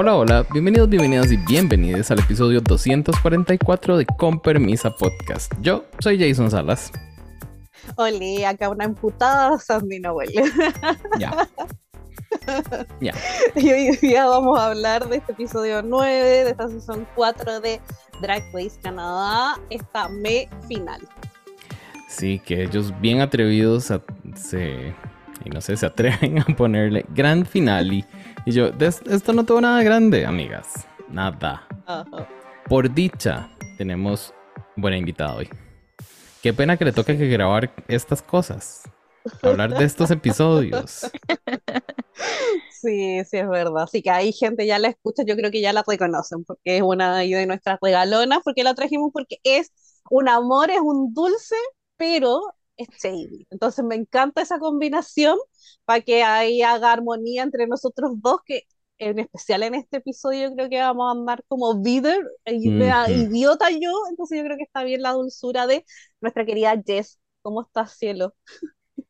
Hola, hola, bienvenidos, bienvenidas y bienvenidos al episodio 244 de Con Permisa Podcast. Yo soy Jason Salas. Hola, acá una emputada Sandy Noel. Ya. Ya. Y hoy día vamos a hablar de este episodio 9 de esta season 4 de Drag Race Canadá, esta me final. Sí, que ellos bien atrevidos a- se, y no sé, se atreven a ponerle gran finale. Y yo, "Des- esto no tuvo nada grande, amigas. Nada. Por dicha, tenemos buena invitada hoy. Qué pena que le toque que grabar estas cosas. Hablar de estos episodios. Sí, sí, es verdad. Así que hay gente ya la escucha, yo creo que ya la reconocen, porque es una de nuestras regalonas, porque la trajimos porque es un amor, es un dulce, pero es shady. Entonces me encanta esa combinación para que ahí haga armonía entre nosotros dos, que en especial en este episodio yo creo que vamos a andar como bitter, y mea Ujú. idiota yo, entonces yo creo que está bien la dulzura de nuestra querida Jess. ¿Cómo estás, cielo?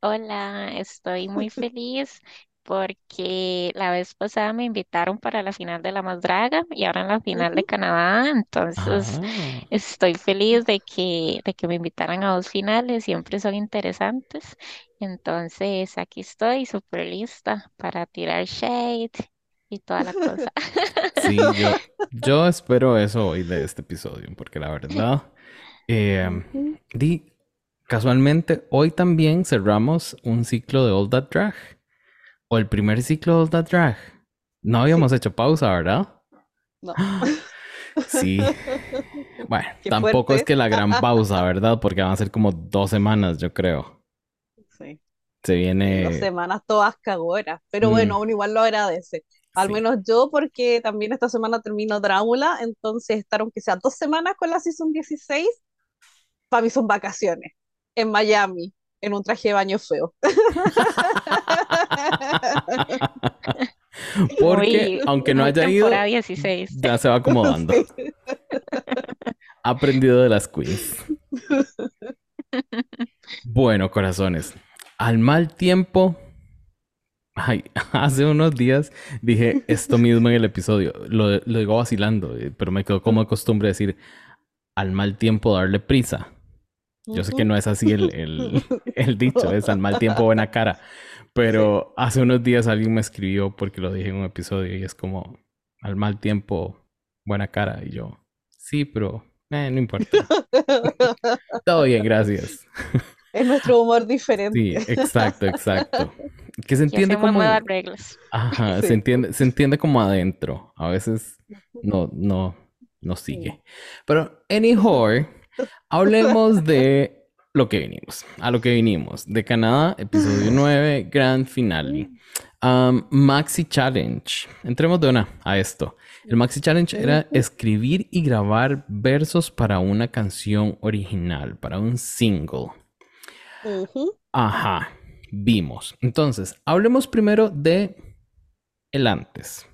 Hola, estoy muy feliz porque la vez pasada me invitaron para la final de La Más Draga y ahora en la final de. Canadá, entonces Ah. estoy feliz de que, de que me invitaran a dos finales, siempre son interesantes. Entonces aquí estoy súper lista para tirar shade y toda la cosa. Sí, yo, yo espero eso hoy de este episodio, porque la verdad, eh, Ujú. di, casualmente hoy también cerramos un ciclo de All That Drag, o el primer ciclo de Drag. No habíamos hecho pausa, ¿verdad? No. Sí. Bueno, Qué tampoco es fuerte. que la gran pausa, ¿verdad? Porque van a ser como dos semanas, yo creo. Sí. Se dos viene... semanas todas cagoras, pero Mm. bueno, uno igual lo agradece. Al sí. menos yo, porque también esta semana termino Drácula, entonces estar aunque sea dos semanas con la Season 16, para mí son vacaciones, en Miami, en un traje de baño feo. Porque aunque no haya ido, temporada 16. ya se va acomodando. Sí. Ha aprendido de las queens. Bueno, corazones. Al mal tiempo. Ay, hace unos días dije esto mismo en el episodio. Lo, lo digo vacilando, eh, pero me quedó como de costumbre decir al mal tiempo darle prisa. Yo sé que no es así el, el- el dicho, es al mal tiempo buena cara. Pero hace unos días alguien me escribió porque lo dije en un episodio y es como al mal tiempo buena cara. Y yo, sí, pero eh, no importa. Todo bien, gracias. Es nuestro humor diferente. Sí, exacto, exacto. Que se entiende como... nuevas reglas. Ajá, Sí. se entiende, se entiende como adentro. A veces no, no, no sigue. Pero anyhow, hablemos de lo que vinimos. A lo que vinimos. De Canadá, episodio 9, grand finale. Um, Maxi Challenge. Entremos de una a esto. El Maxi Challenge era escribir y grabar versos para una canción original, para un single. Ajá, vimos. Entonces, hablemos primero de el antes,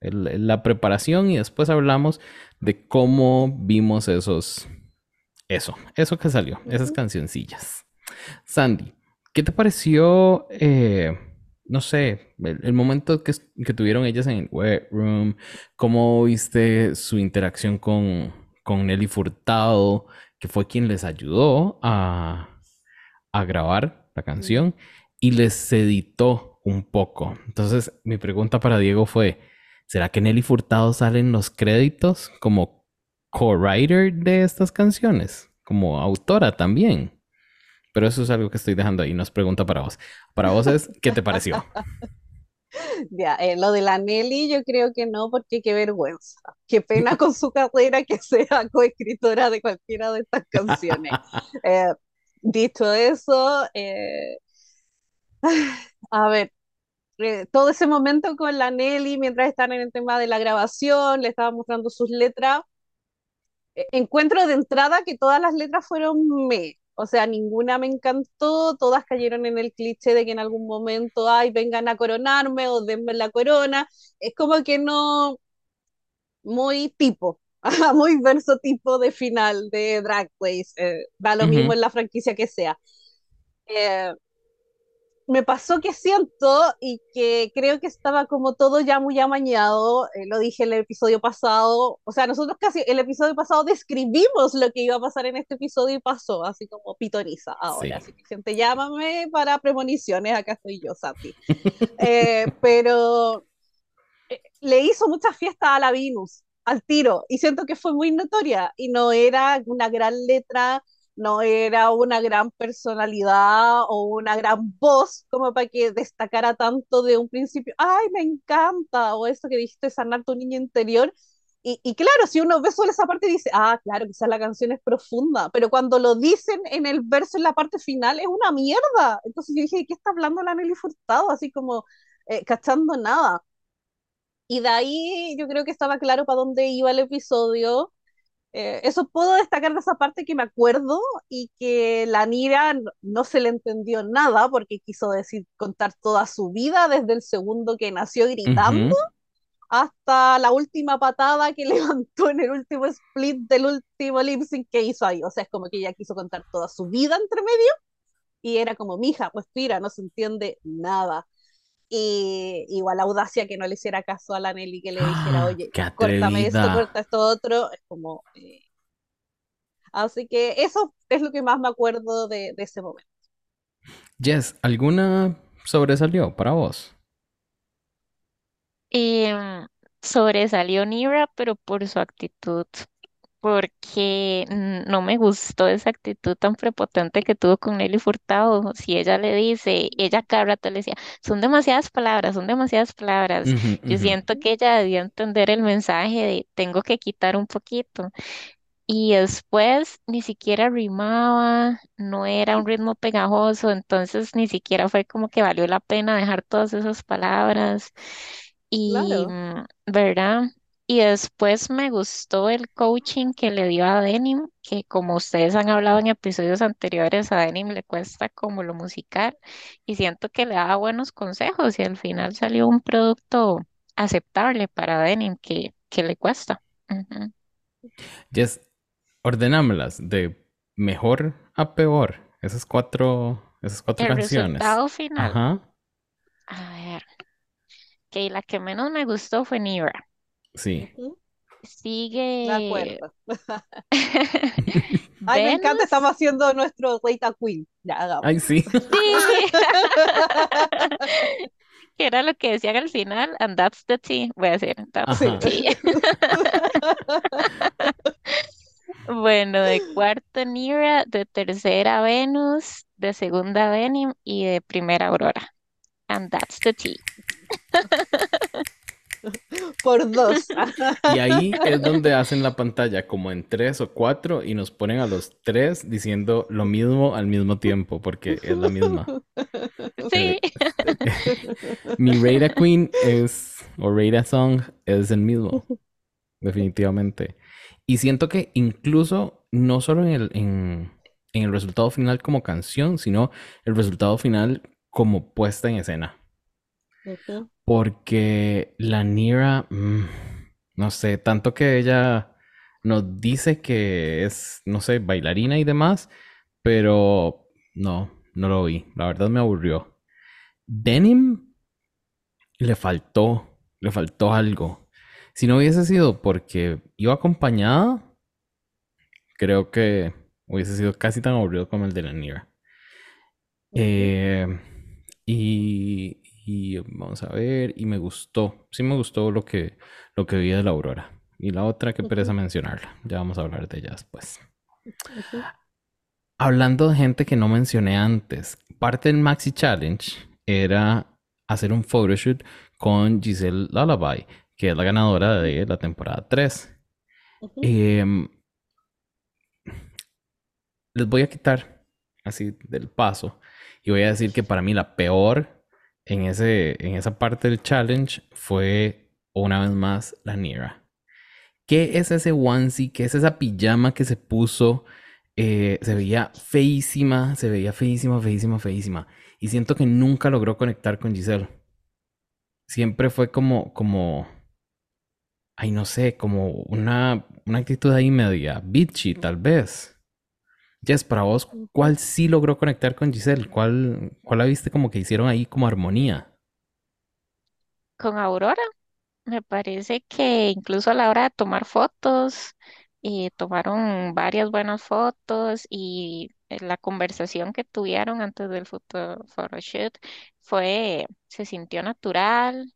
el- la preparación y después hablamos de cómo vimos esos, eso, eso que salió, esas cancioncillas. Sandy, ¿qué te pareció, eh, no sé, el, el momento que, que tuvieron ellas en el wet room? ¿Cómo viste su interacción con, con Nelly Furtado, que fue quien les ayudó a a grabar la canción y les editó un poco. Entonces, mi pregunta para Diego fue, ¿será que Nelly Furtado sale en los créditos como co-writer de estas canciones? Como autora también. Pero eso es algo que estoy dejando ahí. Nos pregunta para vos. Para vos es, ¿qué te pareció? Ya, eh, lo de la Nelly yo creo que no, porque qué vergüenza. Qué pena con su carrera que sea coescritora de cualquiera de estas canciones. Eh, dicho eso, eh, a ver, todo ese momento con la Nelly, mientras están en el tema de la grabación, le estaba mostrando sus letras, encuentro de entrada que todas las letras fueron me. O sea, ninguna me encantó, todas cayeron en el cliché de que en algún momento, ay, vengan a coronarme o denme la corona. Es como que no, muy tipo, muy verso tipo de final de Drag Race, eh, da lo mismo en la franquicia que sea. Eh, me pasó que siento y que creo que estaba como todo ya muy amañado, eh, lo dije en el episodio pasado, o sea, nosotros casi el episodio pasado describimos lo que iba a pasar en este episodio y pasó, así como pitoniza ahora, así que gente, llámame para premoniciones, acá estoy yo, Sati. Eh, pero eh, le hizo mucha fiesta a la Venus, al tiro, y siento que fue muy notoria, y no era una gran letra, no era una gran personalidad o una gran voz como para que destacara tanto de un principio, ay, me encanta, o eso que dijiste, sanar tu niño interior. Y, y, claro, si uno ve solo esa parte dice, ah, claro, quizás la canción es profunda, pero cuando lo dicen en el verso, en la parte final, es una mierda. Entonces yo dije, ¿qué está hablando la Nelly Furtado? Así como eh, cachando nada. Y de ahí yo creo que estaba claro para dónde iba el episodio. Eh, eso puedo destacar de esa parte que me acuerdo y que la Nira no, se le entendió nada porque quiso decir contar toda su vida desde el segundo que nació gritando hasta la última patada que levantó en el último split del último lip sync que hizo ahí. O sea, es como que ella quiso contar toda su vida entre medio y era como, mija, pues tira, no se entiende nada. Y igual la audacia que no le hiciera caso a la Nelly que le dijera, oye, córtame esto, corta esto otro, es como... Eh... Así que eso es lo que más me acuerdo de, de ese momento. Jess, ¿alguna sobresalió para vos? Eh, sobresalió Nira, pero por su actitud porque no me gustó esa actitud tan prepotente que tuvo con Nelly Furtado. Si ella le dice, ella cada rato le decía, son demasiadas palabras, son demasiadas palabras. Yo siento que ella debía entender el mensaje de tengo que quitar un poquito. Y después ni siquiera rimaba, no era un ritmo pegajoso, entonces ni siquiera fue como que valió la pena dejar todas esas palabras. Y, mm, ¿verdad? Y después me gustó el coaching que le dio a Denim, que como ustedes han hablado en episodios anteriores, a Denim le cuesta como lo musical y siento que le daba buenos consejos y al final salió un producto aceptable para Denim que, que le cuesta. Yes, ordenámelas de mejor a peor, esas cuatro, esas cuatro el canciones. resultado final. Ajá, A ver, que la que menos me gustó fue Nira. Sí. Ujú, De Sigue acuerdo. Ay, me encanta, estamos haciendo nuestro Data Queen. Ya, hagamos. Ay, sí. Sí. Que era lo que decían al final, and that's the tea. Voy a decir, that's the Ajá. tea. Bueno, de cuarta Nira, de tercera Venus, de segunda Venom y de primera Aurora. And that's the tea. Por dos. Y ahí es donde hacen la pantalla como en tres o cuatro y nos ponen a los tres diciendo lo mismo al mismo tiempo, porque es la misma. Sí. Mi Rada Queen es, o Rada Song es el mismo, definitivamente. Y siento que incluso no solo en el, en, en el resultado final como canción, sino el resultado final como puesta en escena. Porque la Nira, mm, no sé, tanto que ella nos dice que es, no sé, bailarina y demás, pero no, no lo vi. La verdad me aburrió. Denim le faltó, le faltó algo. Si no hubiese sido porque iba acompañada, creo que hubiese sido casi tan aburrido como el de la Nira. Eh, y, y vamos a ver, y me gustó, sí me gustó lo que, lo que vi de la Aurora. Y la otra que pereza mencionarla, ya vamos a hablar de ella después. Hablando de gente que no mencioné antes, parte del Maxi Challenge era hacer un photoshoot con Giselle Lullaby, que es la ganadora de la temporada 3. Ujú. Em, les voy a quitar así del paso y voy a decir que para mí la peor en, ese, en esa parte del challenge fue una vez más la Nira. ¿Qué es ese onesie? ¿Qué es esa pijama que se puso? Eh, se veía feísima, se veía feísima, feísima, feísima. Y siento que nunca logró conectar con Giselle. Siempre fue como, como, ay, no sé, como una, una actitud ahí media bitchy, tal vez. Jess, para vos, ¿cuál sí logró conectar con Giselle? ¿Cuál, cuál la viste como que hicieron ahí como armonía? Con Aurora, me parece que incluso a la hora de tomar fotos, tomaron varias buenas fotos y eh, la conversación que tuvieron antes del photo, photoshoot fue, se sintió natural,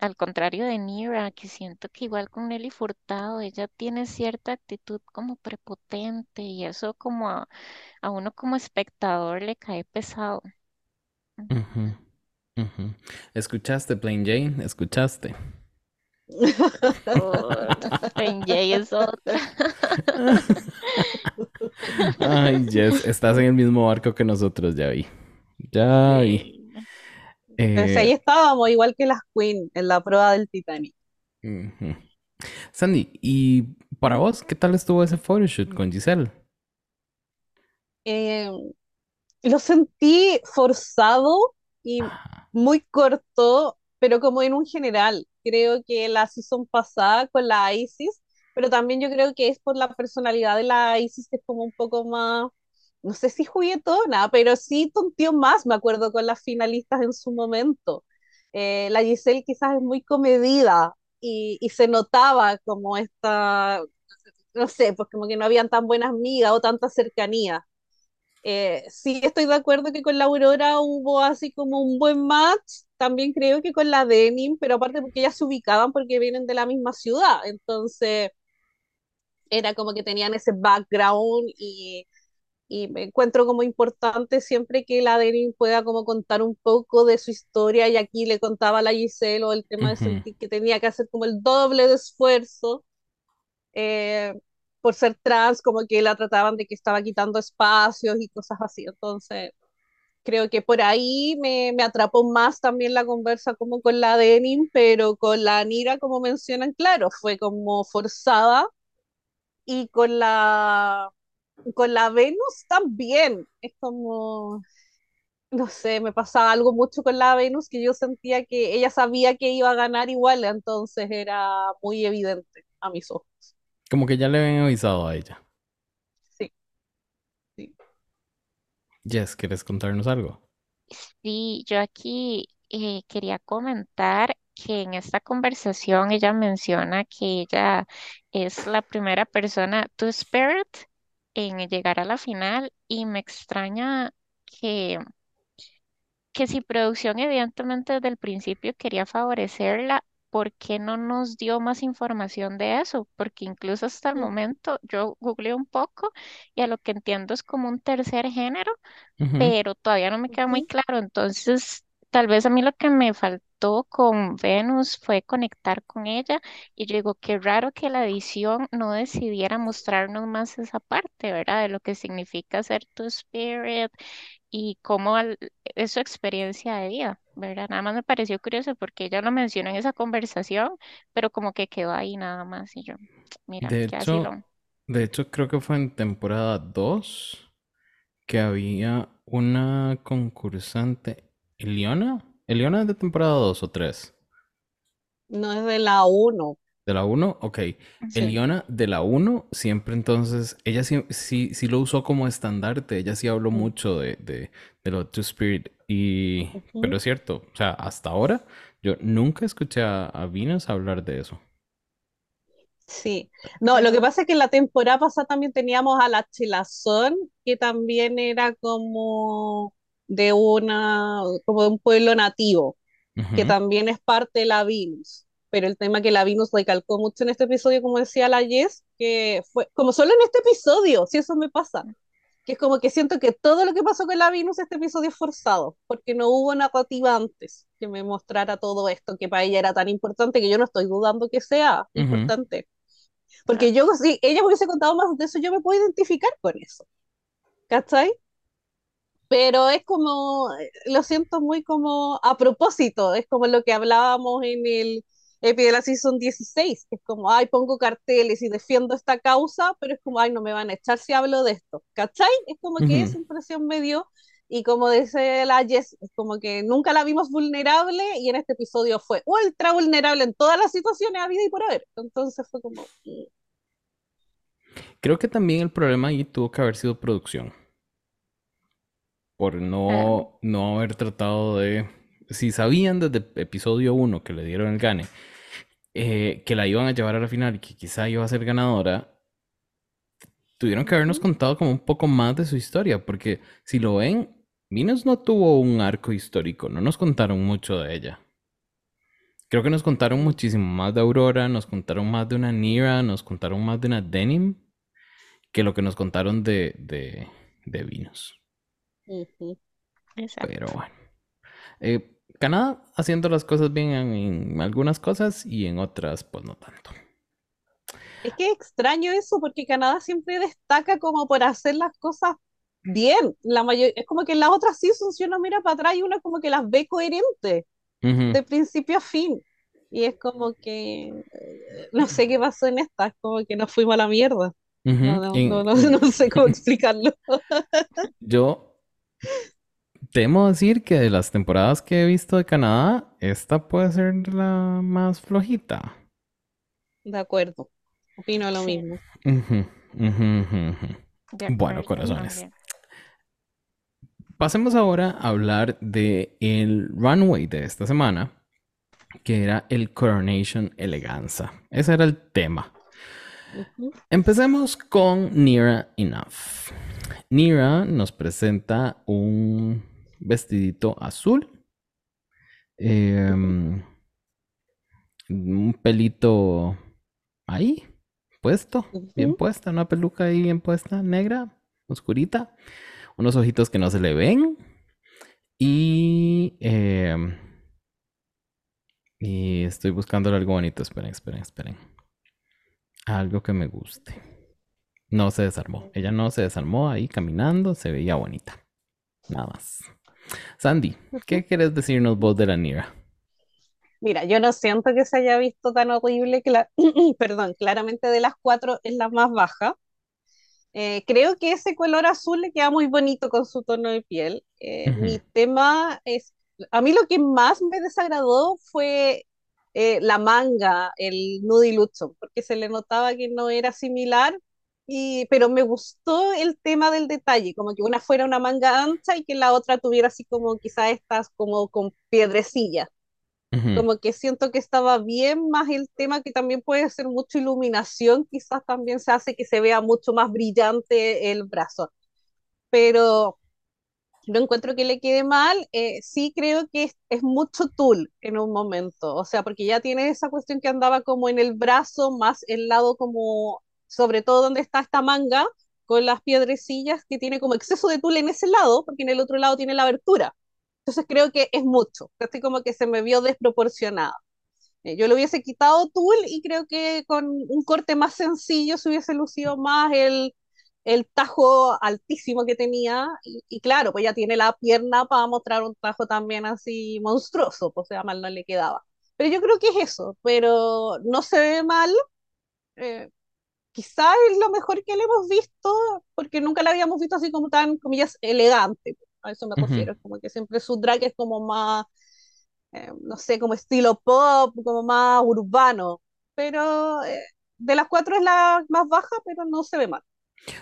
al contrario de Nira, que siento que igual con Nelly Furtado, ella tiene cierta actitud como prepotente y eso como a, a uno como espectador le cae pesado. ¿Escuchaste, Plain Jane? ¿Escuchaste? Oh, Plain Jay es otra. Ay, Jess, estás en el mismo barco que nosotros, ya vi. Ya vi. Entonces ahí Eh, estábamos, igual que las Queen, en la prueba del Titanic. Sandy, ¿y para vos qué tal estuvo ese photoshoot con Giselle? Eh, lo sentí forzado y Ajá. muy corto, pero como en un general. Creo que la season pasada con la Isis, pero también yo creo que es por la personalidad de la Isis, que es como un poco más, no sé si juguetona, pero sí tonteó más, me acuerdo, con las finalistas en su momento. Eh, la Giselle quizás es muy comedida y, y se notaba como esta, no sé, pues como que no habían tan buenas migas o tanta cercanía. Eh, sí, estoy de acuerdo que con la Aurora hubo así como un buen match. También creo que con la Denim, pero aparte porque ellas se ubicaban porque vienen de la misma ciudad. Entonces era como que tenían ese background y, y me encuentro como importante siempre que la Denim pueda como contar un poco de su historia. Y aquí le contaba a la Giselle o el tema de Ujú, sentir que tenía que hacer como el doble de esfuerzo eh, por ser trans, como que la trataban de que estaba quitando espacios y cosas así. Entonces creo que por ahí me, me atrapó más también la conversa como con la Denim, pero con la Nira, como mencionan, claro, fue como forzada y con la, con la Venus también. Es como, no sé, me pasaba algo mucho con la Venus que yo sentía que ella sabía que iba a ganar igual, entonces era muy evidente a mis ojos. Como que ya le habían avisado a ella. Sí, sí. Jess, ¿quieres contarnos algo? Sí, yo aquí eh, quería comentar que en esta conversación ella menciona que ella es la primera persona, to Spirit, en llegar a la final y me extraña que que si producción evidentemente desde el principio quería favorecerla, ¿por qué no nos dio más información de eso? Porque incluso hasta el momento yo googleé un poco y a lo que entiendo es como un tercer género, pero todavía no me queda muy claro. Entonces, tal vez a mí lo que me faltó con Venus fue conectar con ella y yo digo, qué raro que la edición no decidiera mostrarnos más esa parte, ¿verdad? De lo que significa ser tu spirit y cómo al- es su experiencia de vida, ¿verdad? Nada más me pareció curioso porque ella lo mencionó en esa conversación, pero como que quedó ahí nada más y yo, mira, De qué hecho, de hecho creo que fue en temporada 2 que había una concursante, Eliona. ¿Eliona es de temporada 2 o 3? No es de la uno ¿De la uno, Ok. Sí. Eliona de la uno siempre entonces, ella sí, sí, sí lo usó como estandarte, ella sí habló mucho de, de, de lo Two Spirit y... Pero es cierto, o sea, hasta ahora yo nunca escuché a, a Venus hablar de eso. Sí, no, lo que pasa es que en la temporada pasada también teníamos a la Chelazón, que también era como de una, como de un pueblo nativo, que también es parte de la Venus. Pero el tema que la Venus recalcó mucho en este episodio, como decía la Jess, que fue como solo en este episodio, si eso me pasa, que es como que siento que todo lo que pasó con la Venus este episodio es forzado, porque no hubo narrativa antes que me mostrara todo esto, que para ella era tan importante, que yo no estoy dudando que sea importante porque yo, si ella me hubiese contado más de eso, yo me puedo identificar con eso, ¿cachai? Pero es como, eh, lo siento muy como a propósito, es como lo que hablábamos en el EPI de la Season 16, que es como, ay, pongo carteles y defiendo esta causa, pero es como, ay, no me van a echar si hablo de esto, ¿cachai? Es como que Ujú. esa impresión me dio, y como dice la Jess, es como que nunca la vimos vulnerable, y en este episodio fue ultra vulnerable en todas las situaciones a vida y por haber, entonces fue como, mm, Creo que también el problema ahí tuvo que haber sido producción. Por no, no haber tratado de... Si sabían desde episodio 1 que le dieron el gane, eh, que la iban a llevar a la final y que quizá iba a ser ganadora, tuvieron que habernos contado como un poco más de su historia, porque si lo ven, Venus no tuvo un arco histórico, no nos contaron mucho de ella. Creo que nos contaron muchísimo más de Aurora, nos contaron más de una Nira, nos contaron más de una Denim, que lo que nos contaron de, de, de Venus. Exacto. Pero bueno. Eh, Canadá haciendo las cosas bien en, en algunas cosas y en otras, pues no tanto. Es que es extraño eso, porque Canadá siempre destaca como por hacer las cosas bien. La mayor, es como que en las otras seasons, si uno mira para atrás y uno como que las ve coherentes, Ujú, de principio a fin. Y es como que, no sé qué pasó en esta, es como que nos fuimos a la mierda. ujú. No, no, En- no, no, no sé cómo explicarlo. yo temo decir que de las temporadas que he visto de Canadá, esta puede ser la más flojita. De acuerdo, opino lo Sí, mismo. Bueno, corazones. también. Pasemos ahora a hablar de el runway de esta semana, que era el Coronation Eleganza. Ese era el tema. Empecemos con Nira Enough. Nira nos presenta un vestidito azul, em, un pelito ahí, puesto, bien puesta, una peluca ahí bien puesta, negra, oscurita, unos ojitos que no se le ven y, em, y estoy buscando algo bonito. Esperen, esperen, esperen. Algo que me guste. No se desarmó. Ella no se desarmó ahí caminando, se veía bonita. Nada más. Sandy, ¿qué quieres decirnos vos de la Nira? Mira, yo no siento que se haya visto tan horrible que la, perdón, claramente de las cuatro es la más baja. Eh, creo que ese color azul le queda muy bonito con su tono de piel. Eh, mi tema es, a mí lo que más me desagradó fue eh, la manga, el nudilucho, porque se le notaba que no era similar, y, pero me gustó el tema del detalle, como que una fuera una manga ancha y que la otra tuviera así como quizás estas como con piedrecillas ujú, como que siento que estaba bien, más el tema que también puede ser mucha iluminación, quizás también se hace que se vea mucho más brillante el brazo, pero no encuentro que le quede mal, eh, sí creo que es, mucho tul en un momento, o sea, porque ya tiene esa cuestión que andaba como en el brazo, más el lado como, sobre todo donde está esta manga, con las piedrecillas, que tiene como exceso de tul en ese lado, porque en el otro lado tiene la abertura. Entonces creo que es mucho, así como que se me vio desproporcionado. Eh, Yo le hubiese quitado tul y creo que con un corte más sencillo se hubiese lucido más el, el tajo altísimo que tenía. Y, y claro, pues ya tiene la pierna para mostrar un tajo también así monstruoso, pues o sea, mal no le quedaba. Pero yo creo que es eso, pero no se ve mal. Eh, quizá es lo mejor que le hemos visto, porque nunca la habíamos visto así como tan, comillas, elegante. A eso me refiero, es como que siempre su drag es como más eh, no sé, como estilo pop, como más urbano. Pero eh, de las cuatro es la más baja, pero no se ve mal.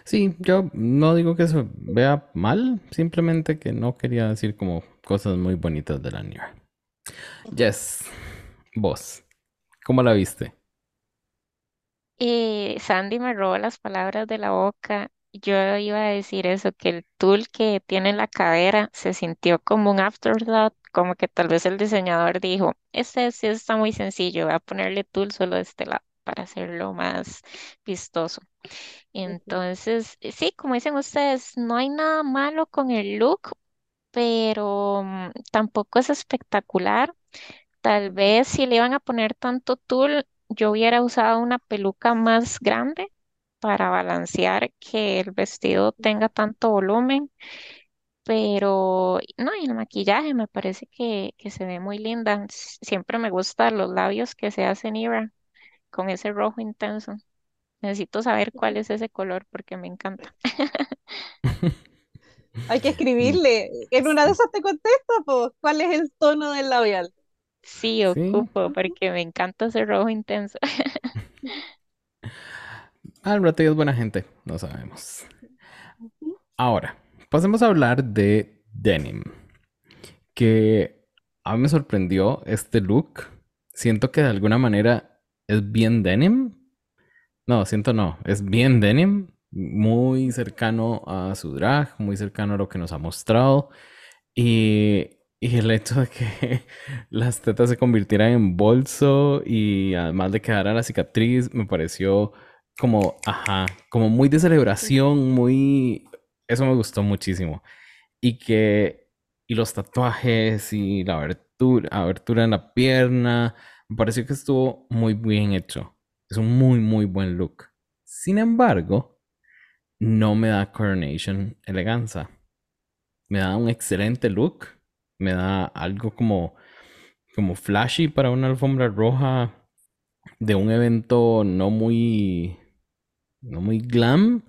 Sí, yo no digo que se vea mal, simplemente que no quería decir como cosas muy bonitas de la Nira. Yes, vos, ¿cómo la viste? Y Sandy me robó las palabras de la boca. Yo iba a decir eso, que el tul que tiene en la cadera se sintió como un afterthought, como que tal vez el diseñador dijo, este sí está muy sencillo, voy a ponerle tul solo de este lado para hacerlo más vistoso. Entonces, eh, sí, como dicen ustedes, no hay nada malo con el look, pero mm, tampoco es espectacular. Tal vez si le iban a poner tanto tul, yo hubiera usado una peluca más grande para balancear que el vestido tenga tanto volumen. Pero no, y el maquillaje me parece que, que se ve muy linda. Siempre me gustan los labios que se hacen Ira con ese rojo intenso. Necesito saber cuál es ese color porque me encanta. Hay que escribirle. En una de esas te contesta, pues, ¿cuál es el tono del labial? Sí, ocupo porque me encanta ese rojo intenso. Al rato es buena gente, no sabemos. Ahora, pasemos a hablar de denim. Que a mí me sorprendió este look. Siento que de alguna manera es bien denim. No, siento no, es bien denim. Muy cercano a su drag, muy cercano a lo que nos ha mostrado. Y, y el hecho de que las tetas se convirtieran en bolso y además de quedar a la cicatriz, me pareció como, ajá, como muy de celebración, muy... Eso me gustó muchísimo. Y que, y los tatuajes y la abertura, abertura en la pierna, me pareció que estuvo muy bien hecho. Es un muy, muy buen look. Sin embargo, no me da Coronation eleganza. Me da un excelente look. Me da algo como, como flashy para una alfombra roja de un evento no muy no muy glam,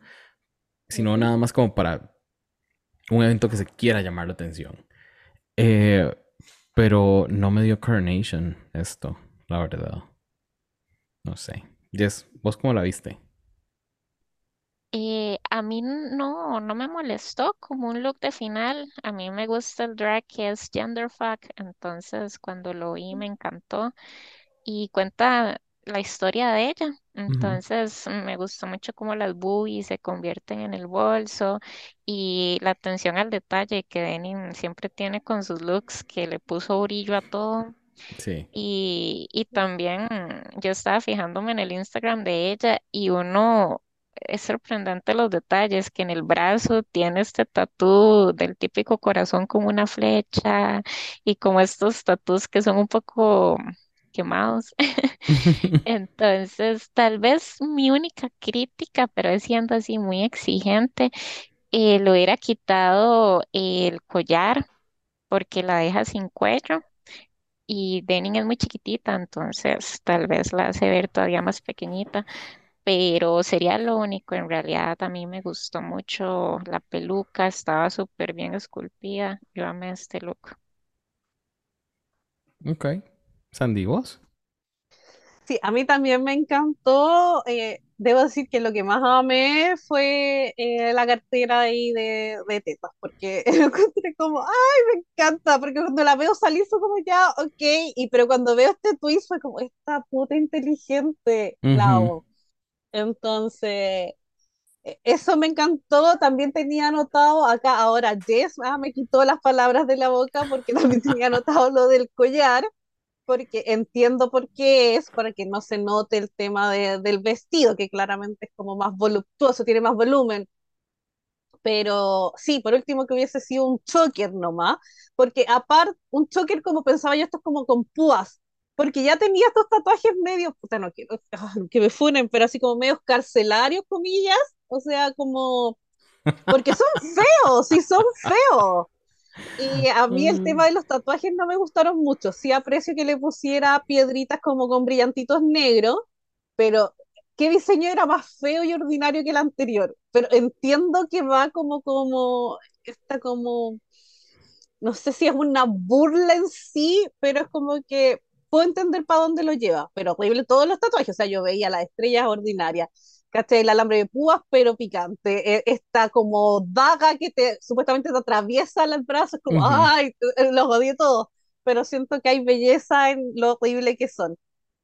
sino nada más como para un evento que se quiera llamar la atención. Eh, pero no me dio Coronation esto, la verdad. No sé. Jess, ¿vos cómo la viste? Eh, a mí no, no me molestó como un look de final. A mí me gusta el drag que es genderfuck, entonces cuando lo vi me encantó. Y cuenta la historia de ella. Entonces me gustó mucho cómo las boobies se convierten en el bolso y la atención al detalle que Denim siempre tiene con sus looks, que le puso brillo a todo. Sí. Y, y también yo estaba fijándome en el Instagram de ella y uno es sorprendente los detalles, que en el brazo tiene este tatú del típico corazón como una flecha y como estos tatús que son un poco quemados. Entonces, tal vez mi única crítica, pero es siendo así muy exigente, eh, lo hubiera quitado el collar porque la deja sin cuello y Denim es muy chiquitita, entonces tal vez la hace ver todavía más pequeñita, pero sería lo único. En realidad a mí me gustó mucho la peluca, estaba súper bien esculpida. Yo amé este look. Ok. Sandy, ¿vos? Sí, a mí también me encantó. eh, debo decir que lo que más amé fue eh, la cartera ahí de, de tetas, porque lo encontré como, ¡ay, me encanta! Porque cuando la veo salir fue como ya, ok, y pero cuando veo este twist fue como, esta puta inteligente, amo. Entonces, e- eso me encantó. También tenía anotado acá, ahora Jess ah, me quitó las palabras de la boca porque también tenía anotado lo del collar porque entiendo por qué es, para que no se note el tema de- del vestido, que claramente es como más voluptuoso, tiene más volumen. Pero sí, por último que hubiese sido un choker nomás, porque aparte, un choker como pensaba yo, esto es como con púas, porque ya tenía estos tatuajes medios, puta, no quiero ah, que me funen, pero así como medios carcelarios, comillas, o sea, como, porque son feos, sí son feos. Y a mí el tema Mm. de los tatuajes no me gustaron mucho. Sí aprecio que le pusiera piedritas como con brillantitos negros, pero qué diseño era más feo y ordinario que el anterior. Pero entiendo que va como, como, está como, no sé si es una burla en sí, pero es como que puedo entender para dónde lo lleva. Pero horrible todos los tatuajes. O sea, yo veía las estrellas ordinarias. ¿Cachai? El alambre de púas, pero picante. Eh, Esta como daga que te supuestamente te atraviesa el brazo, es como, Ujú, ¡ay! eh, Los odié todos. Pero siento que hay belleza en lo horrible que son.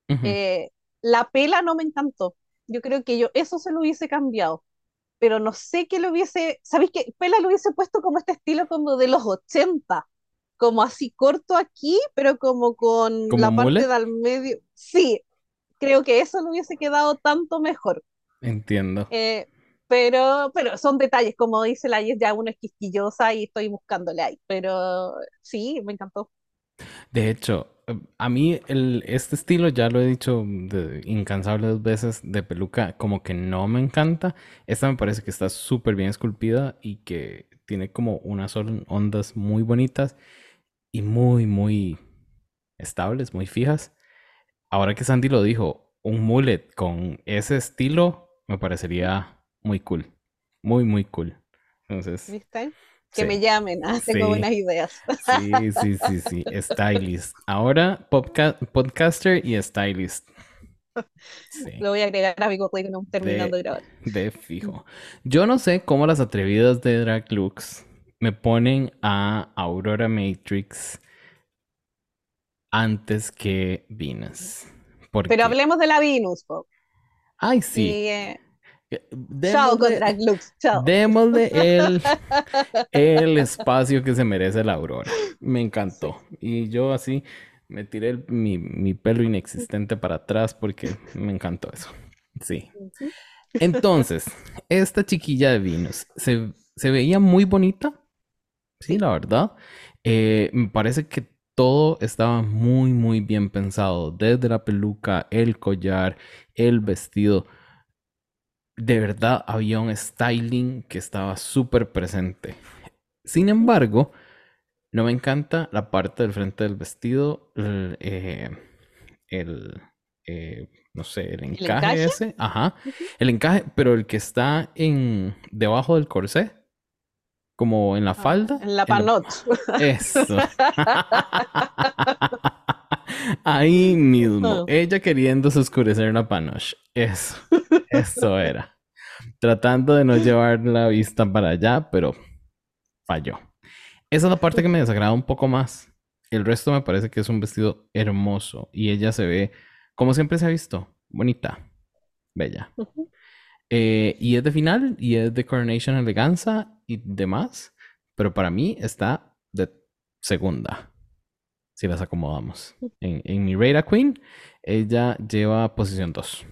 ujú. Eh, la pela no me encantó. Yo creo que yo eso se lo hubiese cambiado. Pero no sé qué lo hubiese. ¿Sabéis qué? Pela lo hubiese puesto como este estilo como de los 80 como así corto aquí, pero como con ¿Como la parte del medio. Sí, creo que eso le hubiese quedado tanto mejor. Entiendo. Eh, pero, pero son detalles, como dice la Yes, ya uno es quisquillosa y estoy buscándole ahí. Pero sí, me encantó. De hecho, eh, a mí el, este estilo, ya lo he dicho de incansables veces, de peluca, como que no me encanta. Esta me parece que está súper bien esculpida y que tiene como unas on- ondas muy bonitas y muy, muy estables, muy fijas. Ahora que Sandy lo dijo, un mullet con ese estilo me parecería muy cool. Muy, muy cool. Entonces, ¿Viste? Que sí, me llamen, ah, tengo buenas ideas. sí, sí, sí, sí. Stylist. Ahora podca- podcaster y stylist. Sí. Lo voy a agregar a mi currículum terminando de, grabar. De fijo. Yo no sé cómo las atrevidas de Drag Lux me ponen a Aurora Matrix antes que Venus. Pero hablemos de la Venus, po. Ay, sí. Eh, chao con Drag Lux, chao. Démosle el, el espacio que se merece la Aurora. Me encantó. Y yo así me tiré mi, pelo inexistente para atrás porque me encantó eso. Sí. Entonces, esta chiquilla de Venus se, veía muy bonita. Sí, la verdad. Eh, me parece que todo estaba muy, muy bien pensado. Desde la peluca, el collar, el vestido. De verdad había un styling que estaba súper presente. Sin embargo, no me encanta la parte del frente del vestido, el, eh, eh, no sé, el encaje, ese, ajá, el encaje, pero el que está en debajo del corsé, como en la ah, falda. En la. Eso. Ahí mismo, ella queriendo oscurecer la panoche. Eso, eso era. Tratando de no llevar la vista para allá, pero falló. Esa es la parte que me desagrada un poco más. El resto me parece que es un vestido hermoso y ella se ve, como siempre se ha visto, bonita, bella. Eh, y es de final y es de Coronation Eleganza y demás, pero para mí está de segunda, si las acomodamos. En, en mi Rada Queen, ella lleva posición 2.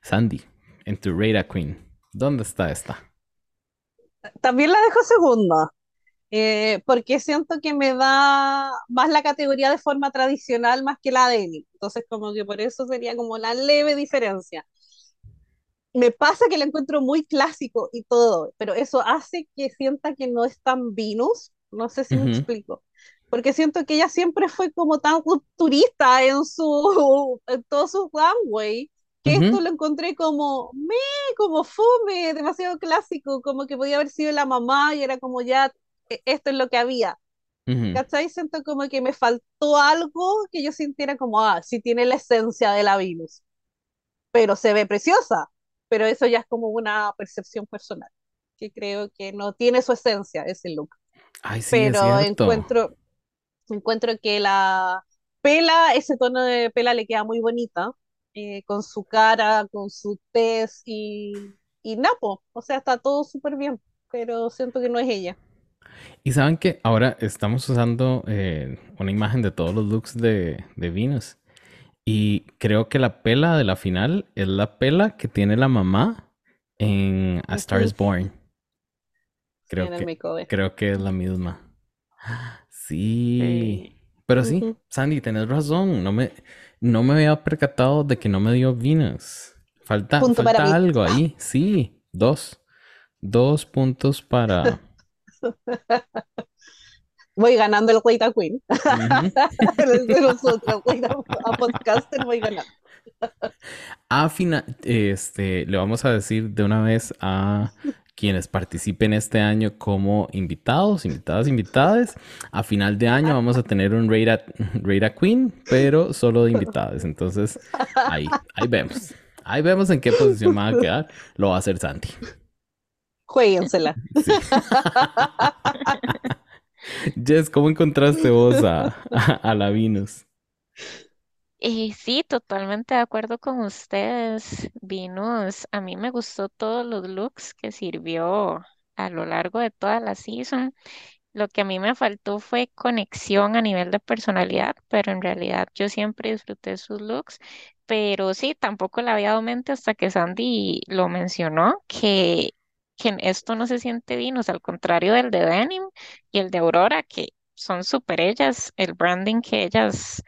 Sandy, en tu Rada Queen, ¿dónde está esta? También la dejo segunda. Eh, porque siento que me da más la categoría de forma tradicional más que la de él. Entonces, como que por eso sería como la leve diferencia. Me pasa que la encuentro muy clásico y todo, pero eso hace que sienta que no es tan Venus. No sé si me explico. Porque siento que ella siempre fue como tan rupturista en, su, en todo su runway que esto lo encontré como me, como fome, demasiado clásico, como que podía haber sido la mamá y era como ya e-, esto es lo que había. ¿Cachai? Siento como que me faltó algo que yo sintiera como, ah, sí tiene la esencia de la Venus, pero se ve preciosa, pero eso ya es como una percepción personal, que creo que no tiene su esencia ese look. Ay, sí, pero encuentro, encuentro que la pela, ese tono de pela le queda muy bonita, eh, con su cara, con su tez y, y napo, o sea, está todo súper bien, pero siento que no es ella. Y saben que ahora estamos usando eh, una imagen de todos los looks de, de Venus. Y creo que la pela de la final es la pela que tiene la mamá en A Star is Born. Creo, que, creo que es la misma. Sí. Pero sí, Sandy, tenés razón. No me, no me había percatado de que no me dio Venus. Falta, falta algo ahí. Sí, dos. Dos puntos para, voy ganando el Wait Queen. a podcaster voy ganando. A final, este, le vamos a decir de una vez a quienes participen este año como invitados, invitadas, invitadas. A final de año vamos a tener un Rate Queen, pero solo de invitadas. Entonces, ahí, ahí vemos. Ahí vemos en qué posición va a quedar. Lo va a hacer Santi. Jueguensela. Jess, ¿cómo encontraste vos a, a, la Venus? Sí, totalmente de acuerdo con ustedes. Venus, a mí me gustó todos los looks que sirvió a lo largo de toda la season. Lo que a mí me faltó fue conexión a nivel de personalidad, pero en realidad yo siempre disfruté sus looks. Pero sí, tampoco le había dado mente hasta que Sandy lo mencionó, que que esto no se siente Venus, al contrario del de Denim y el de Aurora, que son súper ellas, el branding que ellas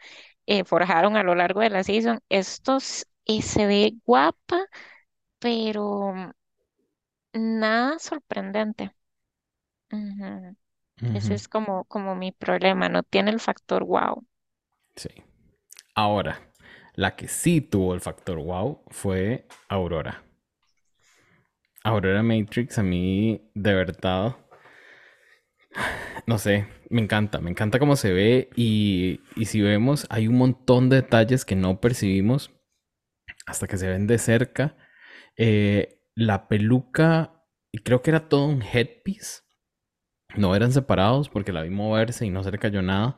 eh, forjaron a lo largo de la season. Estos eh, se ve guapa, pero nada sorprendente. Ese es como, como mi problema, no tiene el factor wow. Sí. Ahora, la que sí tuvo el factor wow fue Aurora. Aurora Matrix a mí de verdad, no sé, me encanta, me encanta cómo se ve y, si vemos hay un montón de detalles que no percibimos hasta que se ven de cerca. Eh, la peluca, y creo que era todo un headpiece. No eran separados porque la vi moverse y no se le cayó nada.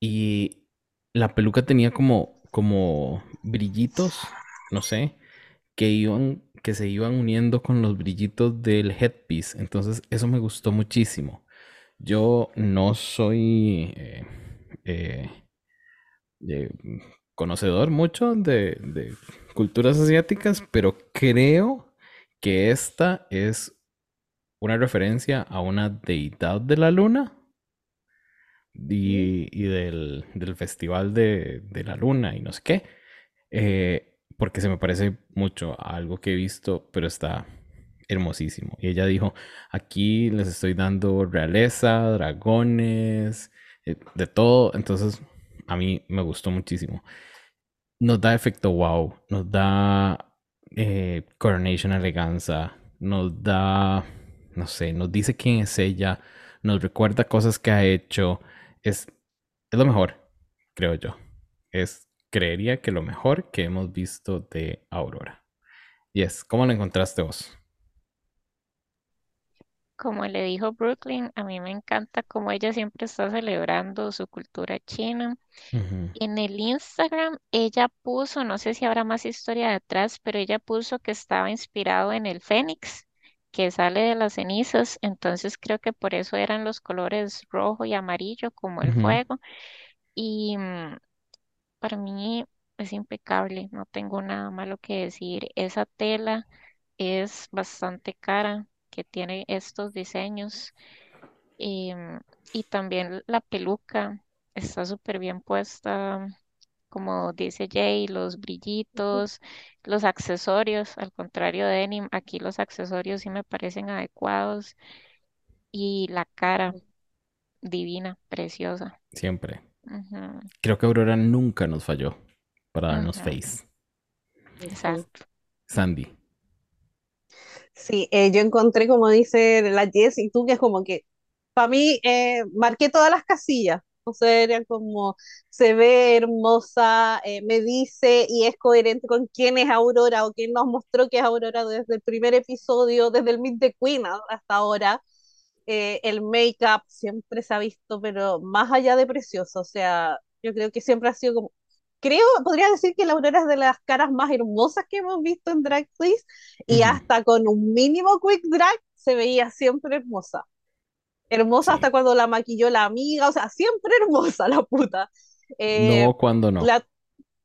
Y la peluca tenía como, como brillitos, no sé, que iban, que se iban uniendo con los brillitos del headpiece. Entonces, eso me gustó muchísimo. Yo no soy eh, eh, conocedor mucho de, de culturas asiáticas, pero creo que esta es una referencia a una deidad de la luna y, del, festival de, la luna y no sé qué. Eh, porque se me parece mucho a algo que he visto, pero está hermosísimo. Y ella dijo, aquí les estoy dando realeza, dragones, eh, de todo. Entonces, a mí me gustó muchísimo. Nos da efecto wow, nos da eh, Coronation Eleganza, nos da, no sé, nos dice quién es ella, nos recuerda cosas que ha hecho. Es, es lo mejor, creo yo. Es, creería que lo mejor que hemos visto de Aurora. Yes, ¿cómo lo encontraste vos? Como le dijo Brooklyn, a mí me encanta cómo ella siempre está celebrando su cultura china. En el Instagram, ella puso, no sé si habrá más historia detrás, pero ella puso que estaba inspirado en el fénix, que sale de las cenizas, entonces creo que por eso eran los colores rojo y amarillo como el fuego. Y mm, para mí es impecable, no tengo nada malo que decir. Esa tela es bastante cara que tiene estos diseños. Y también la peluca está súper bien puesta, como dice Jay, los brillitos, los accesorios, al contrario de Denim, aquí los accesorios sí me parecen adecuados. Y la cara, divina, preciosa. Siempre. Creo que Aurora nunca nos falló para darnos face. Exacto. Sandy. Sí, eh, yo encontré, como dice la Jess y tú, que es como que para mí eh, marqué todas las casillas. O sea, era como se ve hermosa, eh, me dice y es coherente con quién es Aurora o quién nos mostró que es Aurora desde el primer episodio, desde el Meet the Queen hasta ahora. el make-up siempre se ha visto, pero más allá de precioso. O sea, yo creo que siempre ha sido como creo, podría decir que la Aurora es de las caras más hermosas que hemos visto en Drag Race y hasta con un mínimo quick drag se veía siempre hermosa. Hermosa hasta cuando la maquilló la amiga, o sea, siempre hermosa la puta. Eh, no, cuando no.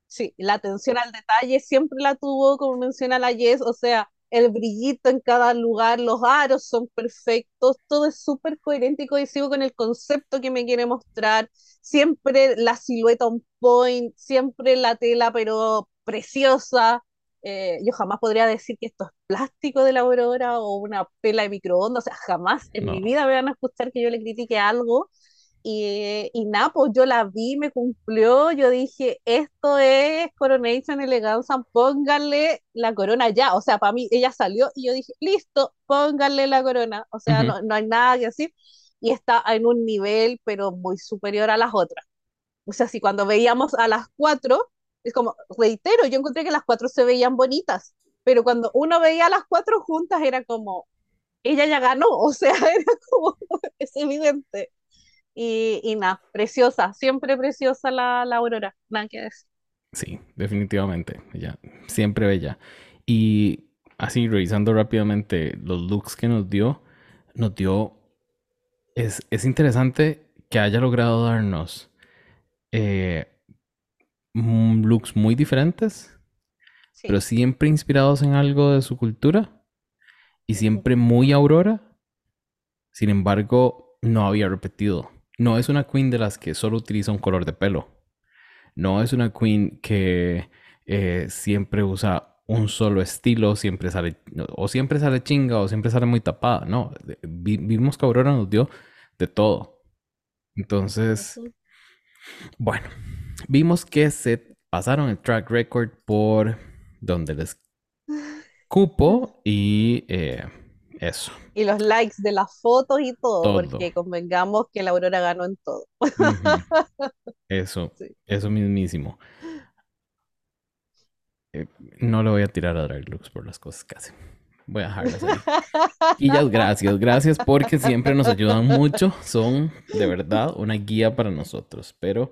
sí, la atención al detalle siempre la tuvo, como menciona la Jess, o sea, el brillito en cada lugar, los aros son perfectos, todo es súper coherente y cohesivo con el concepto que me quiere mostrar, siempre la silueta on point, siempre la tela pero preciosa. Eh, yo jamás podría decir que esto es plástico de la aurora o una pela de microondas, o sea, jamás en mi vida me van a escuchar que yo le critique algo y, y nada, pues yo la vi, me cumplió, yo dije, esto es Coronation Eleganza, pónganle la corona ya. O sea, para mí ella salió y yo dije, listo, pónganle la corona. O sea, no, no hay nada que decir. Y está en un nivel, pero muy superior a las otras. O sea, si cuando veíamos a las cuatro, es como, reitero, yo encontré que las cuatro se veían bonitas, pero cuando uno veía a las cuatro juntas era como, ella ya ganó, o sea, era como, es evidente. Y, nada, preciosa, siempre preciosa la, la aurora, nada que decir. Sí, definitivamente, ella siempre bella. Y así, revisando rápidamente los looks que nos dio, nos dio, es, es interesante que haya logrado darnos eh, looks muy diferentes, pero siempre inspirados en algo de su cultura y siempre muy aurora. Sin embargo, no había repetido no es una queen de las que solo utiliza un color de pelo. No es una queen que eh, siempre usa un solo estilo, siempre sale, o siempre sale chinga, o siempre sale muy tapada. No, vimos que Aurora nos dio de todo. Entonces, bueno, vimos que se pasaron el track record por donde les cupo y eh, eso. Y los likes de las fotos y todo, porque convengamos que la Aurora ganó en todo. Eso, eso mismísimo. eh, no le voy a tirar a Drag Lux por las cosas que hace. Voy a dejarlas ahí. Y ya, gracias, gracias porque siempre nos ayudan mucho. Son de verdad una guía para nosotros. Pero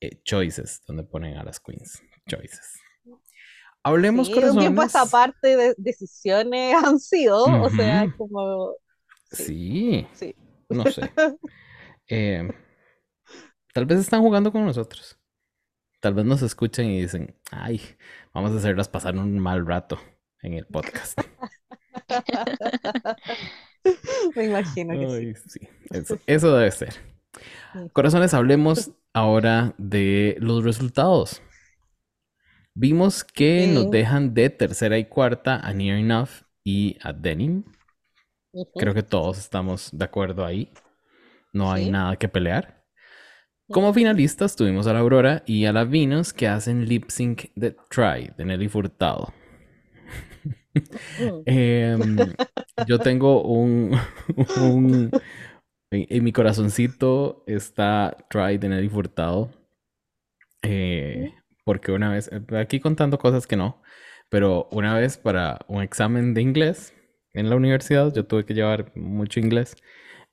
eh, choices, donde ponen a las queens. Choices. Hablemos Sí, de un tiempo esta corazones. parte de decisiones han sido, o sea, como, Sí, sí. no sé. Eh, tal vez están jugando con nosotros. Tal vez nos escuchan y dicen, ay, vamos a hacerlas pasar un mal rato en el podcast. Me imagino que sí. Ay, sí, eso, eso debe ser. Corazones, hablemos ahora de los resultados. Vimos que nos dejan de tercera y cuarta a Near Enough y a Denim. Creo que todos estamos de acuerdo ahí. No hay Sí. nada que pelear. Como finalistas tuvimos a la Aurora y a la Venus que hacen lip sync de Try de Nelly Furtado. Em, yo tengo un, un- en, en mi corazoncito está Try de Nelly Furtado. Eh, porque una vez, aquí contando cosas que no, pero una vez para un examen de inglés en la universidad, yo tuve que llevar mucho inglés.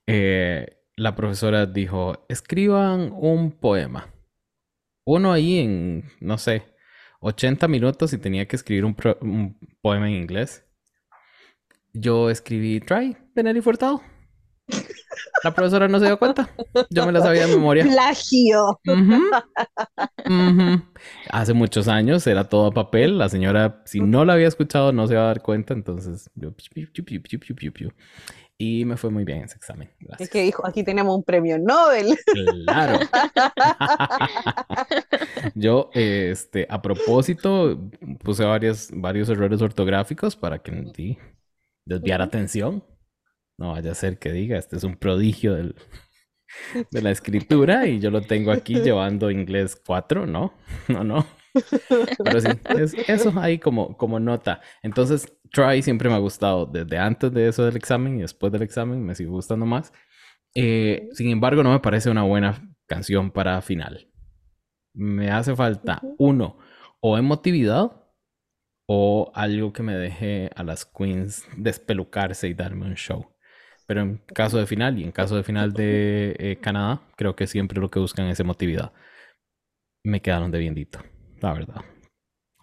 eh, la profesora dijo, escriban un poema. Uno ahí en, no sé, 80 minutos y tenía que escribir un, poema en inglés. Yo escribí Try de Nelly Furtado. La profesora no se dio cuenta. Yo me la sabía de memoria. Plagio. Ujú. Ujú. Hace muchos años era todo a papel. La señora, si no la había escuchado, no se iba a dar cuenta. Entonces, yo, y me fue muy bien ese examen. Es Gracias. que dijo, aquí tenemos un premio Nobel. Claro. Yo, este, a propósito, puse varios, varios errores ortográficos para que di- desviar atención. No vaya a ser que diga, este es un prodigio del, de la escritura y yo lo tengo aquí llevando inglés 4, ¿no? No, no. Pero sí, es eso ahí como, como nota. Entonces, Try siempre me ha gustado desde antes de eso del examen y después del examen me sigue gustando más. Eh, sin embargo, no me parece una buena canción para final. Me hace falta uno, o emotividad, o algo que me deje a las queens despelucarse y darme un show. Pero en caso de final y en caso de final de eh, Canadá, creo que siempre lo que buscan es emotividad. Me quedaron de biendito, la verdad.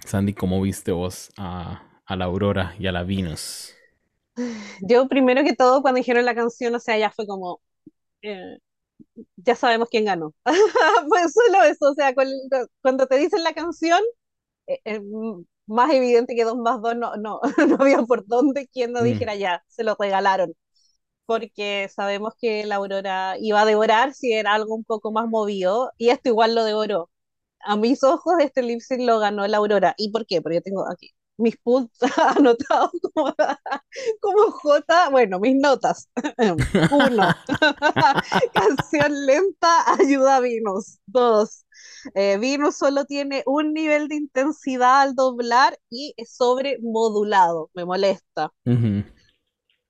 Sandy, ¿cómo viste vos a, a la Aurora y a la Venus? Yo primero que todo, cuando dijeron la canción, o sea, ya fue como, eh, ya sabemos quién ganó. Pues solo eso, o sea, cuando, cuando te dicen la canción, eh, eh, mm, más evidente que dos más dos, no, no, no había por dónde quien no Mm. dijera ya, se lo regalaron. Porque sabemos que la Aurora iba a devorar si era algo un poco más movido, y esto igual lo devoró. A mis ojos, este lip sync lo ganó la Aurora. ¿Y por qué? Porque yo tengo aquí mis puntos anotados como, como J, bueno, mis notas. Uno, canción lenta ayuda a Venus. Dos, eh, solo tiene un nivel de intensidad al doblar y es sobremodulado, me molesta. Ujú.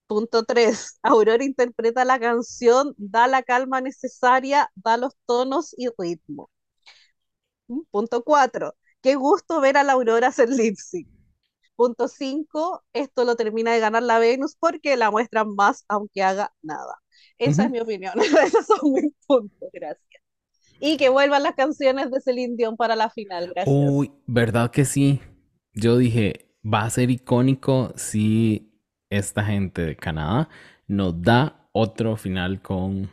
Punto 3. Aurora interpreta la canción, da la calma necesaria, da los tonos y ritmo. Mm, Punto 4. Qué gusto ver a la Aurora hacer lip sync. Punto 5. Esto lo termina de ganar la Venus porque la muestran más aunque haga nada. Esa es mi opinión. Esos son mis puntos. Gracias. Y que vuelvan las canciones de Celine Dion para la final. Gracias. Uy, ¿verdad que sí? Yo dije, va a ser icónico si esta gente de Canadá nos da otro final con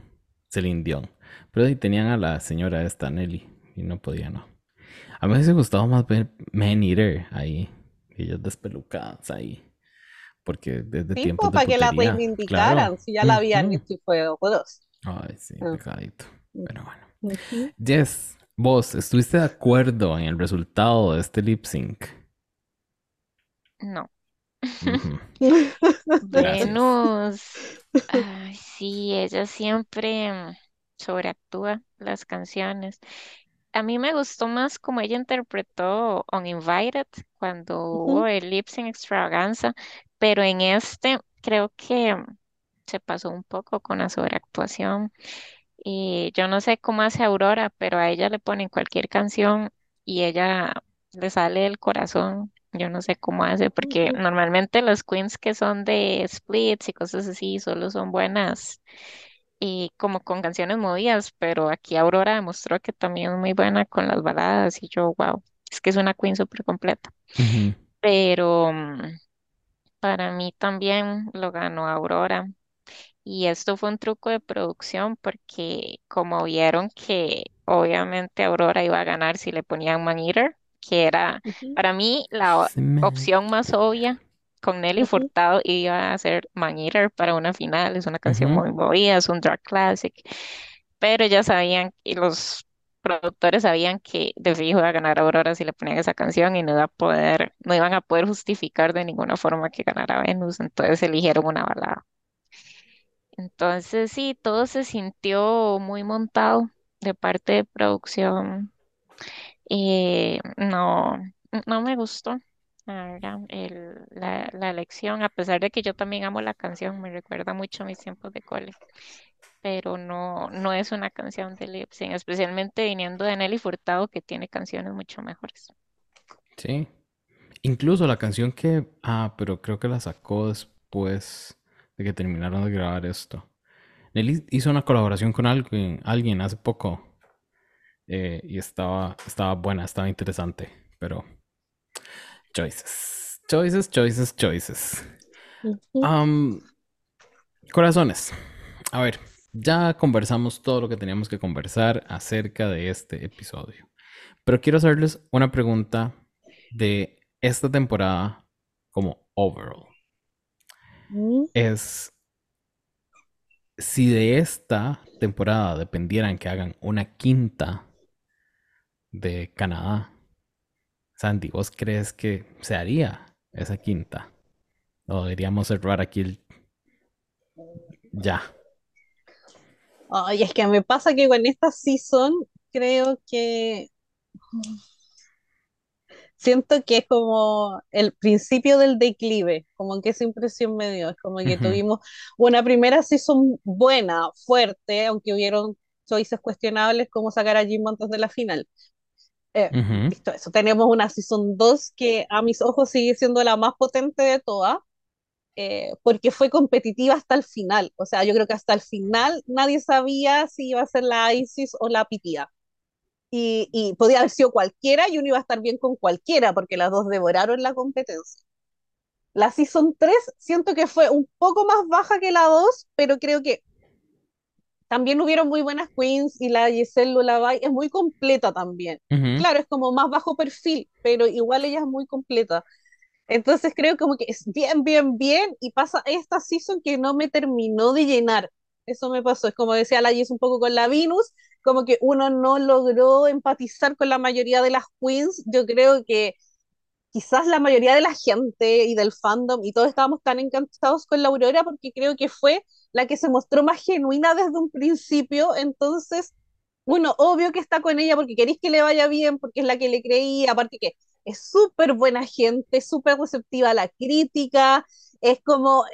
Celine Dion. Pero ahí tenían a la señora esta, Nelly, y no podía, no. A mí me hubiese gustado más ver Man Eater ahí, ellas despelucadas ahí. Porque desde Sí, de para que la reivindicaran, claro. si ya la habían hecho y fue dos. Ay, sí, Ah. pecadito. Pero bueno. Jess, vos, ¿estuviste de acuerdo en el resultado de este lip sync? No. Venus. Ay, sí, ella siempre mm, sobreactúa las canciones. A mí me gustó más como ella interpretó Uninvited cuando hubo el Lip Sync Extravaganza, pero en este creo que mm, se pasó un poco con la sobreactuación. Y yo no sé cómo hace Aurora, pero a ella le ponen cualquier canción y ella le sale el corazón. Yo no sé cómo hace, porque normalmente las queens que son de splits y cosas así solo son buenas y como con canciones movidas, pero aquí Aurora demostró que también es muy buena con las baladas y yo, wow, es que es una queen súper completa. Pero mm, para mí también lo ganó Aurora. Y esto fue un truco de producción porque como vieron que obviamente Aurora iba a ganar si le ponían Man Eater, que era para mí la opción más obvia con Nelly ujú. Furtado iba a ser Man Eater para una final, es una canción muy movida, es un drag classic, pero ya sabían y los productores sabían que de fijo iba a ganar Aurora si le ponían esa canción y no iba a poder, no iban a poder justificar de ninguna forma que ganara Venus, entonces eligieron una balada. Entonces sí, todo se sintió muy montado de parte de producción. Eh, no, no me gustó, la el- la, la elección, a pesar de que yo también amo la canción, me recuerda mucho a mis tiempos de cole, pero no, no es una canción de lip especialmente viniendo de Nelly Furtado, que tiene canciones mucho mejores. Sí. Incluso la canción que... Ah, pero creo que la sacó después de que terminaron de grabar esto. Nelly hizo una colaboración con alguien, alguien hace poco eh, y estaba, estaba buena, estaba interesante, pero choices, choices, choices, choices. Corazones, a ver, ya conversamos todo lo que teníamos que conversar acerca de este episodio, pero quiero hacerles una pregunta de esta temporada como overall. Es si de esta temporada dependieran que hagan una quinta de Canadá, Sandy, ¿vos crees que se haría esa quinta? O deberíamos cerrar aquí el ya. Ay, es que me pasa que con esta season creo que siento que es como el principio del declive, como que esa impresión me dio, es como que tuvimos una primera season buena, fuerte, aunque hubieron choices cuestionables como sacar a Jim antes de la final. Eh, ujú, visto eso, tenemos una season 2 que a mis ojos sigue siendo la más potente de todas, eh, porque fue competitiva hasta el final. O sea, yo creo que hasta el final nadie sabía si iba a ser la Isis o la Pitía. Y, y podía haber sido cualquiera y uno iba a estar bien con cualquiera, porque las dos devoraron la competencia. La Season 3 siento que fue un poco más baja que la 2, pero creo que también hubieron muy buenas queens y la Giselle Lullaby es muy completa también. Claro, es como más bajo perfil, pero igual ella es muy completa. Entonces creo como que es bien, bien, bien y pasa esta season que no me terminó de llenar. Eso me pasó. Es como decía la Jess un poco con la Venus, como que uno no logró empatizar con la mayoría de las queens. Yo creo que quizás la mayoría de la gente y del fandom y todos estábamos tan encantados con la Aurora porque creo que fue la que se mostró más genuina desde un principio. Entonces, bueno, obvio que está con ella porque queréis que le vaya bien, porque es la que le creía, aparte que es súper buena gente, súper receptiva a la crítica, es como,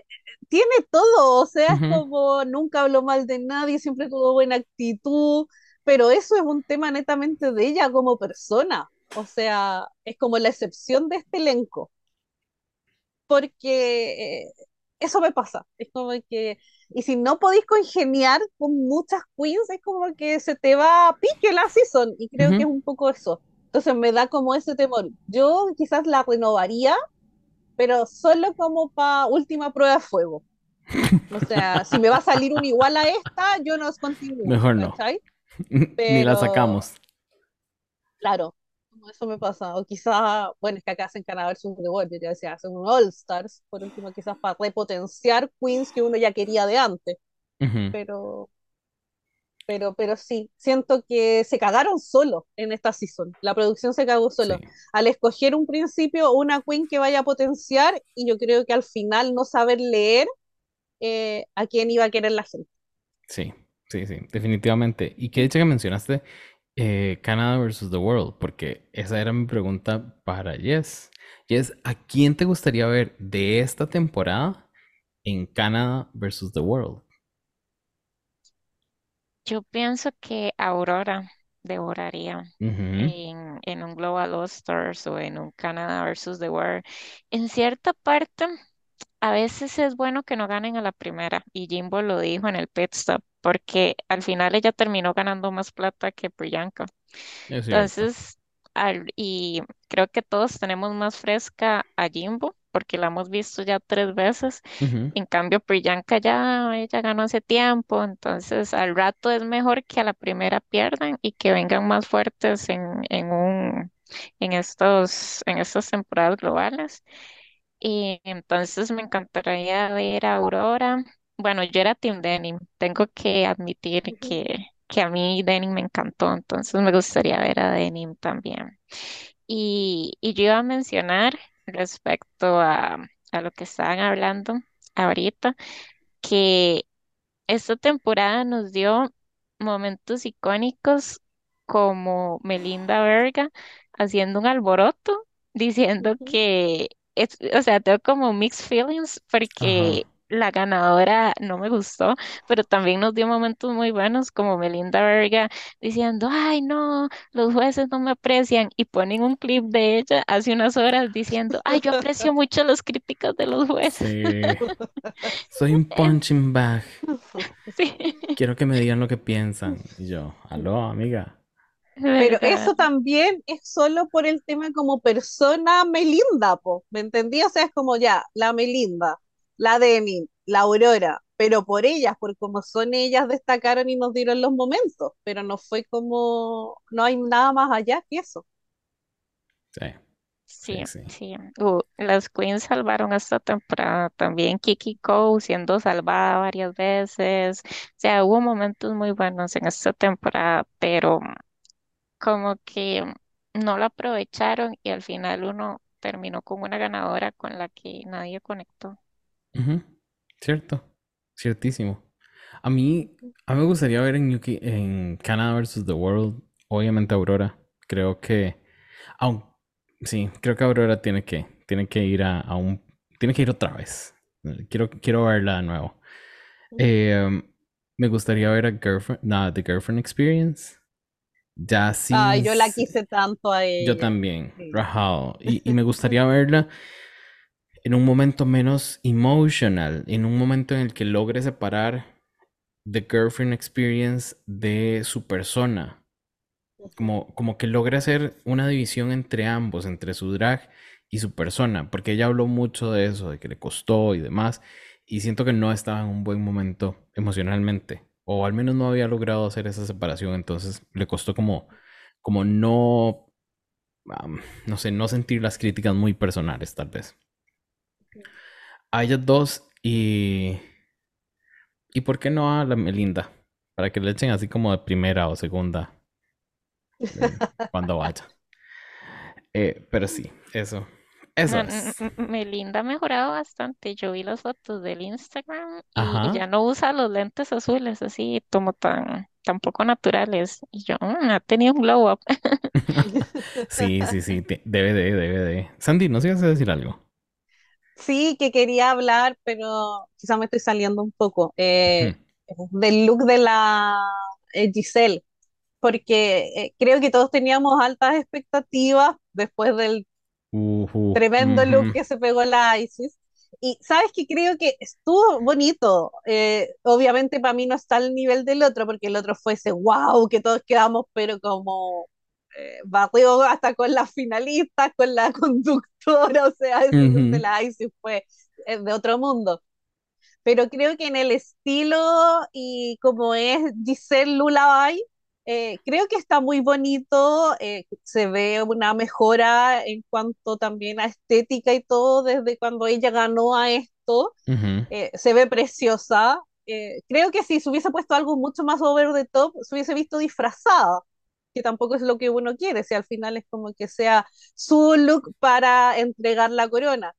tiene todo, o sea, es como nunca habló mal de nadie, siempre tuvo buena actitud, pero eso es un tema netamente de ella como persona, o sea, es como la excepción de este elenco, porque eh, eso me pasa, es como que, y si no podéis congeniar con muchas queens, es como que se te va a pique la season, y creo que ujú. es un poco eso. Entonces me da como ese temor. Yo quizás la renovaría, pero solo como para última prueba de fuego. O sea, si me va a salir un igual a esta, yo no continúo, Mejor no. ¿cachai? Ni la Pero, sacamos. claro, eso me pasa. O quizás, bueno, es que acá hacen Canadá versus The World, yo te decía, hacen un All Stars, por último, quizás para repotenciar queens que uno ya quería de antes. Ujú, Pero, pero, pero sí, siento que se cagaron solo en esta season. La producción se cagó Sí, solo. Al escoger un principio una queen que vaya a potenciar, y yo creo que al final no saber leer eh, a quién iba a querer la gente. sí, sí, sí, definitivamente. Y qué dicha que mencionaste eh, Canada versus the World, porque esa era mi pregunta para Jess. Jess, ¿a quién te gustaría ver de esta temporada en Canada versus the World? Yo pienso que Aurora, devoraría en, en un Global All Stars o en un Canada versus The World. En cierta parte, a veces es bueno que no ganen a la primera, y Jimbo lo dijo en el pit stop, porque al final ella terminó ganando más plata que Priyanka. Es. Entonces, al- y creo que todos tenemos más fresca a Jimbo, porque la hemos visto ya tres veces. En cambio, Priyanka ya, ella ganó hace tiempo, entonces al rato es mejor que a la primera pierdan y que vengan más fuertes en, en un, en estos, en estas temporadas globales. Y entonces me encantaría ver a Aurora. Bueno, yo era Team Denim. Tengo que admitir que, que a mí Denim me encantó, entonces me gustaría ver a Denim también. Y, y yo iba a mencionar respecto a, a lo que estaban hablando ahorita, que esta temporada nos dio momentos icónicos como Melinda Verga haciendo un alboroto, diciendo que, es, o sea, tengo como mixed feelings porque la ganadora no me gustó, pero también nos dio momentos muy buenos como Melinda Verga diciendo, ay no, los jueces no me aprecian y ponen un clip de ella hace unas horas diciendo, ay, yo aprecio mucho las críticas de los jueces. Sí. Soy un punching bag. Sí, Quiero que me digan lo que piensan. Y yo, aló, amiga. Pero eso también es solo por el tema como persona Melinda, po, ¿me entendí? O sea, es como ya, la Melinda, la Demi, la Aurora, pero por ellas, por como son ellas, destacaron y nos dieron los momentos, pero no fue como, no hay nada más allá que eso. Sí, Sí, sí. Uh, las Queens salvaron esta temporada también. Kiki Cole siendo salvada varias veces. O sea, hubo momentos muy buenos en esta temporada, pero como que no la aprovecharon y al final uno terminó con una ganadora con la que nadie conectó. Cierto. Ciertísimo. A mí, a mí me gustaría ver en, UK en Canada versus The World, obviamente Aurora. Creo que, aun, sí, creo que Aurora tiene que, tiene que ir a, a un, tiene que ir otra vez. Quiero, quiero verla de nuevo. Eh, me gustaría ver a Girlfriend, nada, The Girlfriend Experience. Ya Ay, sí, yo la quise tanto a yo ella. también, Sí. Y, y me gustaría verla en un momento menos emotional, en un momento en el que logre separar The Girlfriend Experience de su persona. Como, como que logre hacer una división entre ambos, entre su drag y su persona, porque ella habló mucho de eso, de que le costó y demás, y siento que no estaba en un buen momento emocionalmente, o al menos no había logrado hacer esa separación, entonces le costó como, como no, no sé, no sentir las críticas muy personales, tal vez. A ellas dos y... ¿Y por qué no a la Melinda? Para que le echen así como de primera o segunda eh, cuando vaya. Eh, pero sí, eso. Eso es. Melinda ha mejorado bastante. Yo vi las fotos del Instagram y, Ajá. ya no usa los lentes azules así como tan, tan poco naturales. Y yo, "Mm, ha tenido un glow up. Sí, sí, sí. Debe de, debe de. Sandy, ¿no ibas a decir algo? Sí, que quería hablar, pero quizá me estoy saliendo un poco, eh, del look de la eh, Giselle, porque eh, creo que todos teníamos altas expectativas después del Ujú, tremendo look que se pegó la Isis. Y sabes que creo que estuvo bonito. Eh, obviamente para mí no está al nivel del otro, porque el otro fue ese wow, que todos quedamos, pero como eh, barrió hasta con las finalistas, con la conductora, o sea, ujú, la fue eh, de otro mundo. Pero creo que en el estilo y como es Giselle Lullaby, eh, creo que está muy bonito, eh, se ve una mejora en cuanto también a estética y todo desde cuando ella ganó a esto, eh, se ve preciosa. Creo que si se hubiese puesto algo mucho más over the top, se hubiese visto disfrazada, que tampoco es lo que uno quiere, si al final es como que sea su look para entregar la corona.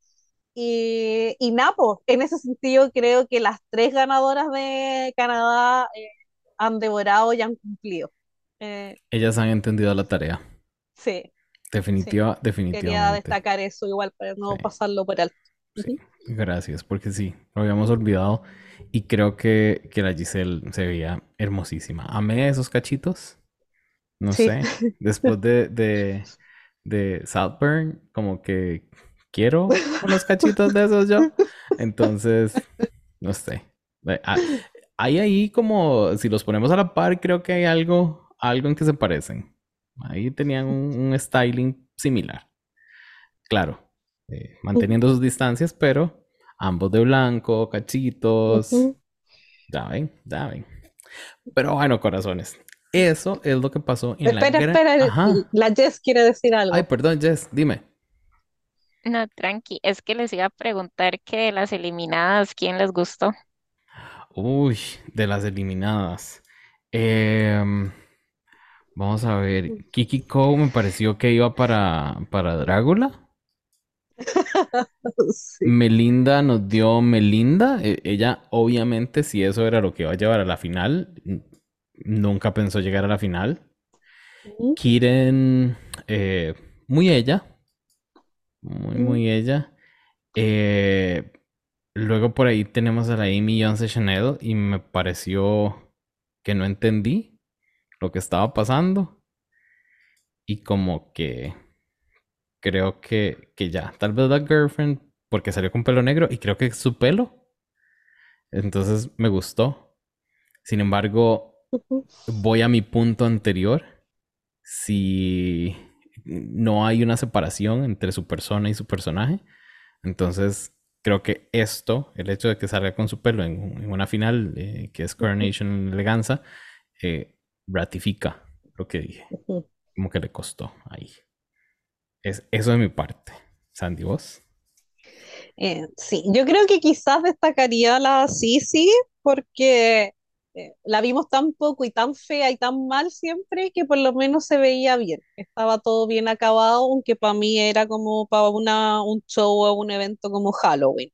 Y, y Napo, en ese sentido creo que las tres ganadoras de Canadá eh, han devorado y han cumplido. Eh, Ellas han entendido la tarea. sí, sí, Definitiva, quería definitivamente. destacar eso igual para Sí, no pasarlo por alto. sí. Gracias, porque sí, lo habíamos olvidado. Y creo que, que la Giselle se veía hermosísima. Amé esos cachitos. No Sí. sé. Después de, de, de Saltburn, como que quiero unos cachitos de esos yo. Entonces, no sé. Ah, Hay ahí como, si los ponemos a la par, creo que hay algo, algo en que se parecen. Ahí tenían un, un styling similar. Claro, eh, manteniendo sus distancias, pero ambos de blanco, cachitos. Ya ven, ya ven. Pero bueno, corazones. Eso es lo que pasó en la Espera, gran- espera, Ajá. la Jess quiere decir algo. Ay, perdón, Jess, dime. No, tranqui, es que les iba a preguntar que de las eliminadas, ¿quién les gustó? Uy, de las eliminadas. Em, vamos a ver. Kiki Ko me pareció que iba para, para Drácula. Sí. Melinda nos dio Melinda. E- Ella, obviamente, si eso era lo que iba a llevar a la final, nunca pensó llegar a la final. Kiren, eh, muy ella. Muy, muy ella. Eh, luego por ahí tenemos a la Amy Johnson Chanel y me pareció que no entendí lo que estaba pasando. Y como que creo que, que ya, tal vez la girlfriend, porque salió con pelo negro y creo que es su pelo. Entonces me gustó. Sin embargo. Voy a mi punto anterior. Si no hay una separación entre su persona y su personaje, entonces creo que esto, el hecho de que salga con su pelo en, en una final, eh, que es Coronation Eleganza, eh, ratifica lo que dije. Como que le costó ahí. Es, eso de mi parte. Sandy, vos. Eh, sí, yo creo que quizás destacaría la Sisi porque eh, la vimos tan poco y tan fea y tan mal siempre que por lo menos se veía bien. Estaba todo bien acabado, aunque para mí era como para una, un show o un evento como Halloween,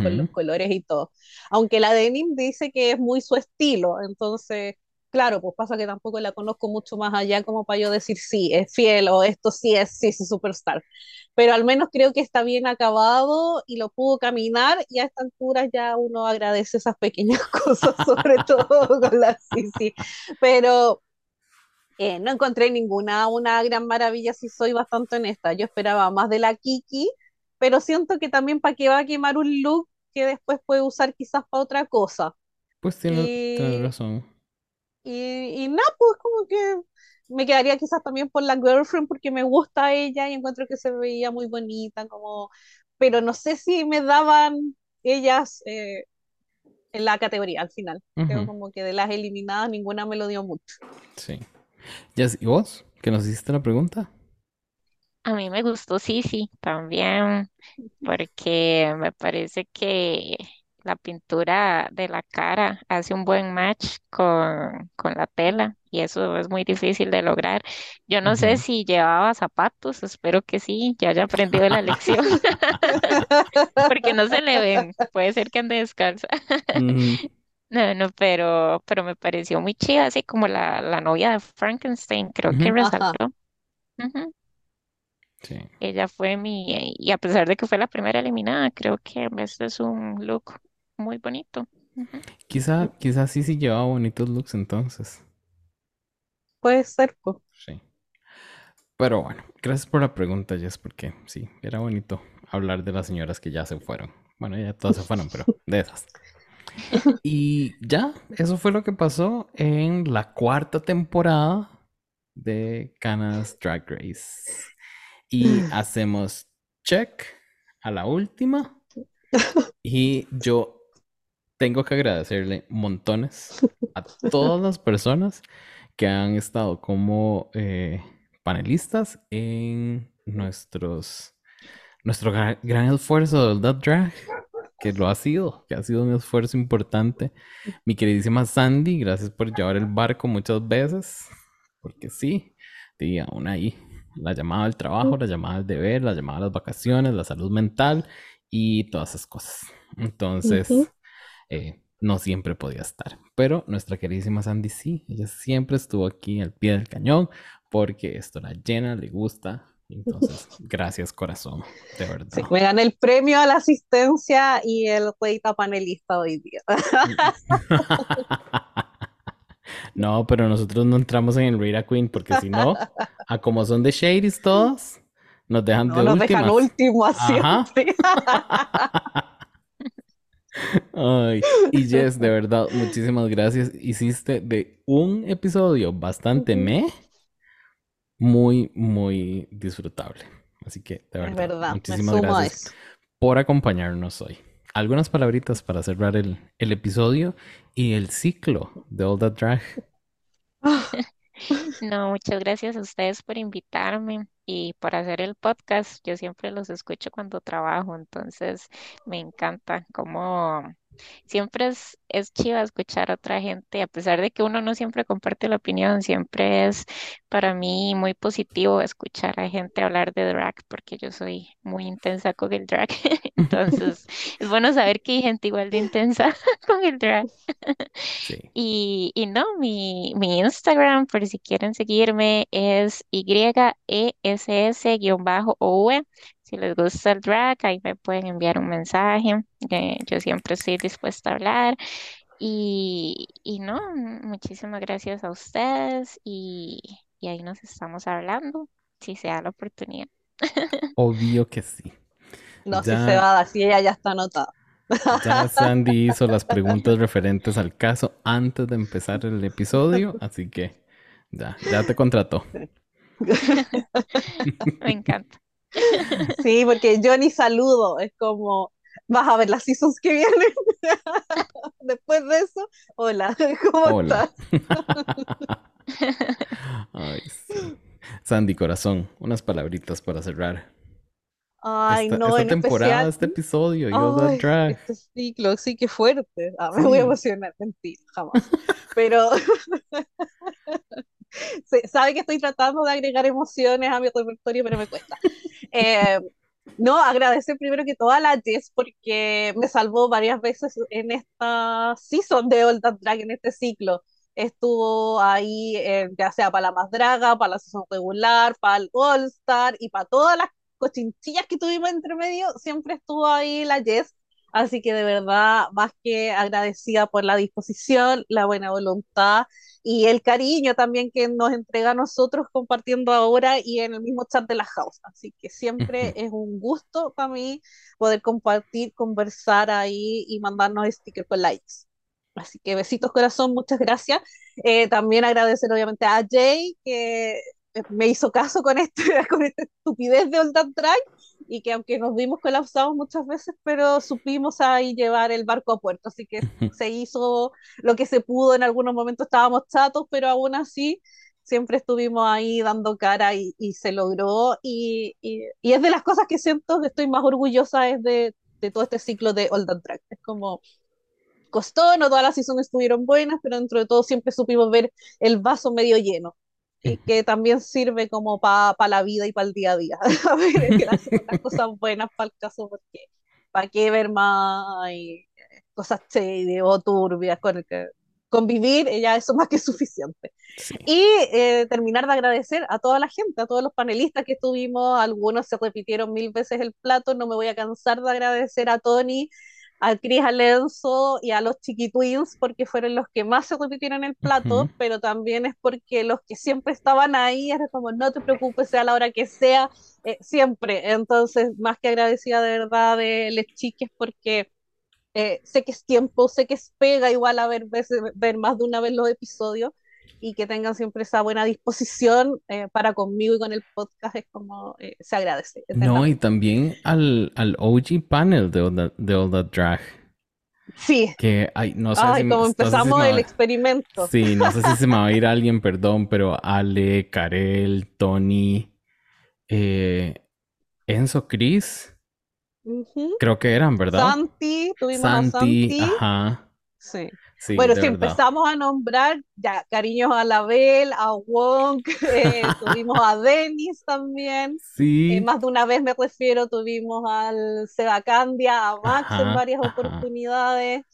con los colores y todo. Aunque la denim dice que es muy su estilo, entonces, claro, pues pasa que tampoco la conozco mucho más allá como para yo decir sí, es fiel o esto sí es Sisi Superstar pero al menos creo que está bien acabado y lo pudo caminar y a esta altura ya uno agradece esas pequeñas cosas, sobre todo con la Sisi. Pero eh, no encontré ninguna una gran maravilla, si soy bastante honesta. Yo esperaba más de la Kiki, pero siento que también para que va a quemar un look que después puede usar quizás para otra cosa. Pues tiene, tiene razón. Y, y nada, pues como que me quedaría quizás también por la girlfriend porque me gusta ella y encuentro que se veía muy bonita, como, pero no sé si me daban ellas eh, en la categoría al final. Creo Ujú. como que de las eliminadas ninguna me lo dio mucho. Sí. Jess, ¿y vos? ¿Que nos hiciste la pregunta? A mí me gustó Sisi también, porque me parece que la pintura de la cara hace un buen match con, con la tela y eso es muy difícil de lograr. Yo no sé si llevaba zapatos, espero que sí, ya haya aprendido la lección, porque no se le ven, puede ser que ande descalza. Ujú. No, no, pero, pero me pareció muy chida, así como la, la novia de Frankenstein, creo que resaltó. Sí. Ella fue mi, y a pesar de que fue la primera eliminada, creo que este es un look muy bonito. Ujú. Quizá, quizá sí sí llevaba bonitos looks entonces. Puede ser, pues. Sí. Pero bueno, gracias por la pregunta, Jess, porque sí, era bonito hablar de las señoras que ya se fueron. Bueno, ya todas se fueron, pero de esas. Y ya, eso fue lo que pasó en la cuarta temporada de Canas Drag Race. Y hacemos check a la última. Y yo tengo que agradecerle montones a todas las personas que han estado como eh, panelistas en nuestros nuestro gra- gran esfuerzo del That Drag, que lo ha sido, que ha sido un esfuerzo importante. Mi queridísima Sandy, gracias por llevar el barco muchas veces, porque sí, y aún ahí, la llamada al trabajo, la llamada al deber, la llamada a las vacaciones, la salud mental y todas esas cosas. Entonces, Ujú. Eh, no siempre podía estar. Pero nuestra queridísima Sandy sí, ella siempre estuvo aquí al pie del cañón porque esto la llena, le gusta. Entonces, gracias corazón, de Sí, verdad. me gané el premio a la asistencia y el jueguita panelista hoy día. No, pero nosotros no entramos en el Rate Queen porque si no, a como son de Shadys todos, nos dejan No de nos dejan últimas. últimos Ajá. siempre. Ay, y Jess, de verdad, muchísimas gracias. Hiciste de un episodio bastante me, muy, muy disfrutable. Así que, de verdad, muchísimas gracias por acompañarnos hoy. Algunas palabritas para cerrar el, el episodio y el ciclo de All That Drag. No, muchas gracias a ustedes por invitarme y por hacer el podcast. Yo siempre los escucho cuando trabajo, entonces me encanta cómo siempre es, es chiva escuchar a otra gente, a pesar de que uno no siempre comparte la opinión, siempre es para mí muy positivo escuchar a gente hablar de drag, porque yo soy muy intensa con el drag. Entonces, es bueno saber que hay gente igual de intensa con el drag. Sí. Y, y no, mi, mi Instagram, por si quieren seguirme, es YESS-OV. Si les gusta el drag, ahí me pueden enviar un mensaje. eh, yo siempre estoy dispuesta a hablar. Y, y no, muchísimas gracias a ustedes y, y ahí nos estamos hablando, si se da la oportunidad. Obvio que sí. No, si Ya. se va, si ella ya está anotada. Ya Sandy hizo las preguntas referentes al caso antes de empezar el episodio, así que ya, ya te contrató. Me encanta. Sí, porque yo ni saludo, es como, vas a ver las seasons que vienen. Después de eso, hola, ¿cómo Hola. estás? Ay, sí. Sandy, corazón, unas palabritas para cerrar. Ay, esta, no, esta en temporada, especial. este episodio, Yo Ay, That Drag. este ciclo, sí, qué fuerte. Ah, me voy a Sí. emocionar, mentira, jamás. Pero sabe que estoy tratando de agregar emociones a mi repertorio, pero me cuesta. Eh, no, agradecer primero que todo a la Jess porque me salvó varias veces en esta season de All That Drag, en este ciclo. Estuvo ahí, eh, ya sea para la más draga, para la season regular, para el All Star y para todas las cochinchillas que tuvimos entre medio, siempre estuvo ahí la Jess. Así que de verdad, más que agradecida por la disposición, la buena voluntad y el cariño también que nos entrega a nosotros compartiendo ahora y en el mismo chat de la house. Así que siempre es un gusto para mí poder compartir, conversar ahí y mandarnos stickers con likes. Así que besitos corazón, muchas gracias. Eh, también agradecer obviamente a Jay que me hizo caso con, este, con esta estupidez de Old Drag y que aunque nos vimos colapsados muchas veces, pero supimos ahí llevar el barco a puerto. Así que se hizo lo que se pudo, en algunos momentos estábamos chatos, pero aún así siempre estuvimos ahí dando cara y, y se logró. Y, y, y, es de las cosas que siento que estoy más orgullosa es de, de todo este ciclo de Old That Drag. Es como costó, no todas las seasons estuvieron buenas, pero dentro de todo siempre supimos ver el vaso medio lleno. Y que también sirve como para pa la vida y para el día a día. a ver, que las, las cosas buenas para el caso, porque para qué ver más y, cosas shady o turbias con el que convivir, ya eso más que suficiente. Sí. Y eh, terminar de agradecer a toda la gente, a todos los panelistas que estuvimos, algunos se repitieron mil veces el plato, no me voy a cansar de agradecer a Tony, a Chris Alenzo y a los Chiquitwins porque fueron los que más se repitieron el plato, pero también es porque los que siempre estaban ahí era como no te preocupes, sea la hora que sea, eh, siempre. Entonces, más que agradecida de verdad de les chiques porque eh, sé que es tiempo, sé que es pega igual a ver, veces, ver más de una vez los episodios y que tengan siempre esa buena disposición eh, para conmigo y con el podcast es como eh, se agradece. No, y también al, al OG panel de All That, de All That Drag. Sí. Que, ay, no sé Ay, si, como no sé si empezamos va- el experimento. Sí, no sé si se me va a ir alguien, perdón, pero Ale, Karel, Tony, eh, Enzo, Chris, creo que eran, ¿verdad? Santi, tuvimos a Santi, Santi. ajá. Sí. Sí, Bueno, si verdad. empezamos a nombrar, ya, cariños a la Bel, a Wong, eh, tuvimos a Denis también. Sí. Eh, más de una vez me refiero, tuvimos al Seba Candia, a Max en varias ajá. oportunidades.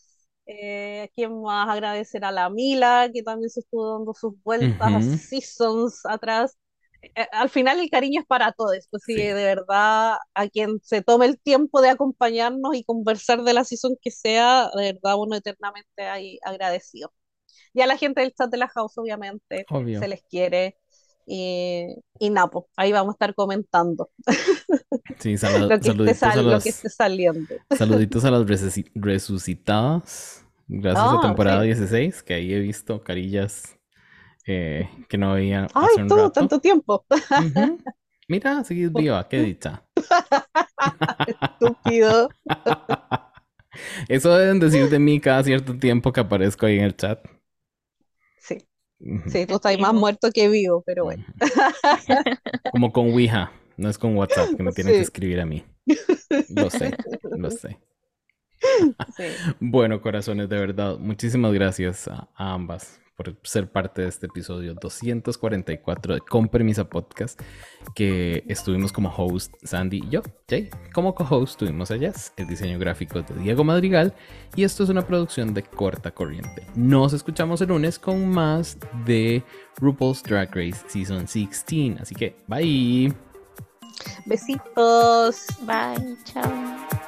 Eh, ¿quién más? Agradecer a la Mila, que también se estuvo dando sus vueltas a seasons atrás. Eh, al final el cariño es para todos, pues sí, Sí. de verdad, a quien se tome el tiempo de acompañarnos y conversar de la season que sea, de verdad uno eternamente ahí agradecido. y a la gente del chat de la house, obviamente, Obvio. se les quiere. Y, y Napo, ahí vamos a estar comentando Sí, sal- lo que, saluditos, a sal- lo que esté saliendo. saluditos a las resuci- resucitadas. Gracias a Ah, temporada sí. 16, que ahí he visto carillas eh, que no veía hace Ay, un todo, rato. tanto tiempo. Mira, seguís viva, qué dicha. Estúpido. Eso deben decir de mí cada cierto tiempo que aparezco ahí en el chat. Sí, sí, tú estás más Primo. muerto que vivo, pero bueno. Como con Ouija, no es con WhatsApp, que me tienen que escribir a mí. Lo sé, lo sé. Sí. Bueno, corazones, de verdad, muchísimas gracias a ambas por ser parte de este episodio 244 de Con Permisa Podcast, que estuvimos como host Sandy y yo, Jay. Como co-host tuvimos a Jess, el diseño gráfico de Diego Madrigal, y esto es una producción de corta corriente. Nos escuchamos el lunes con más de RuPaul's Drag Race Season 16, así que bye. Besitos. Bye, chao.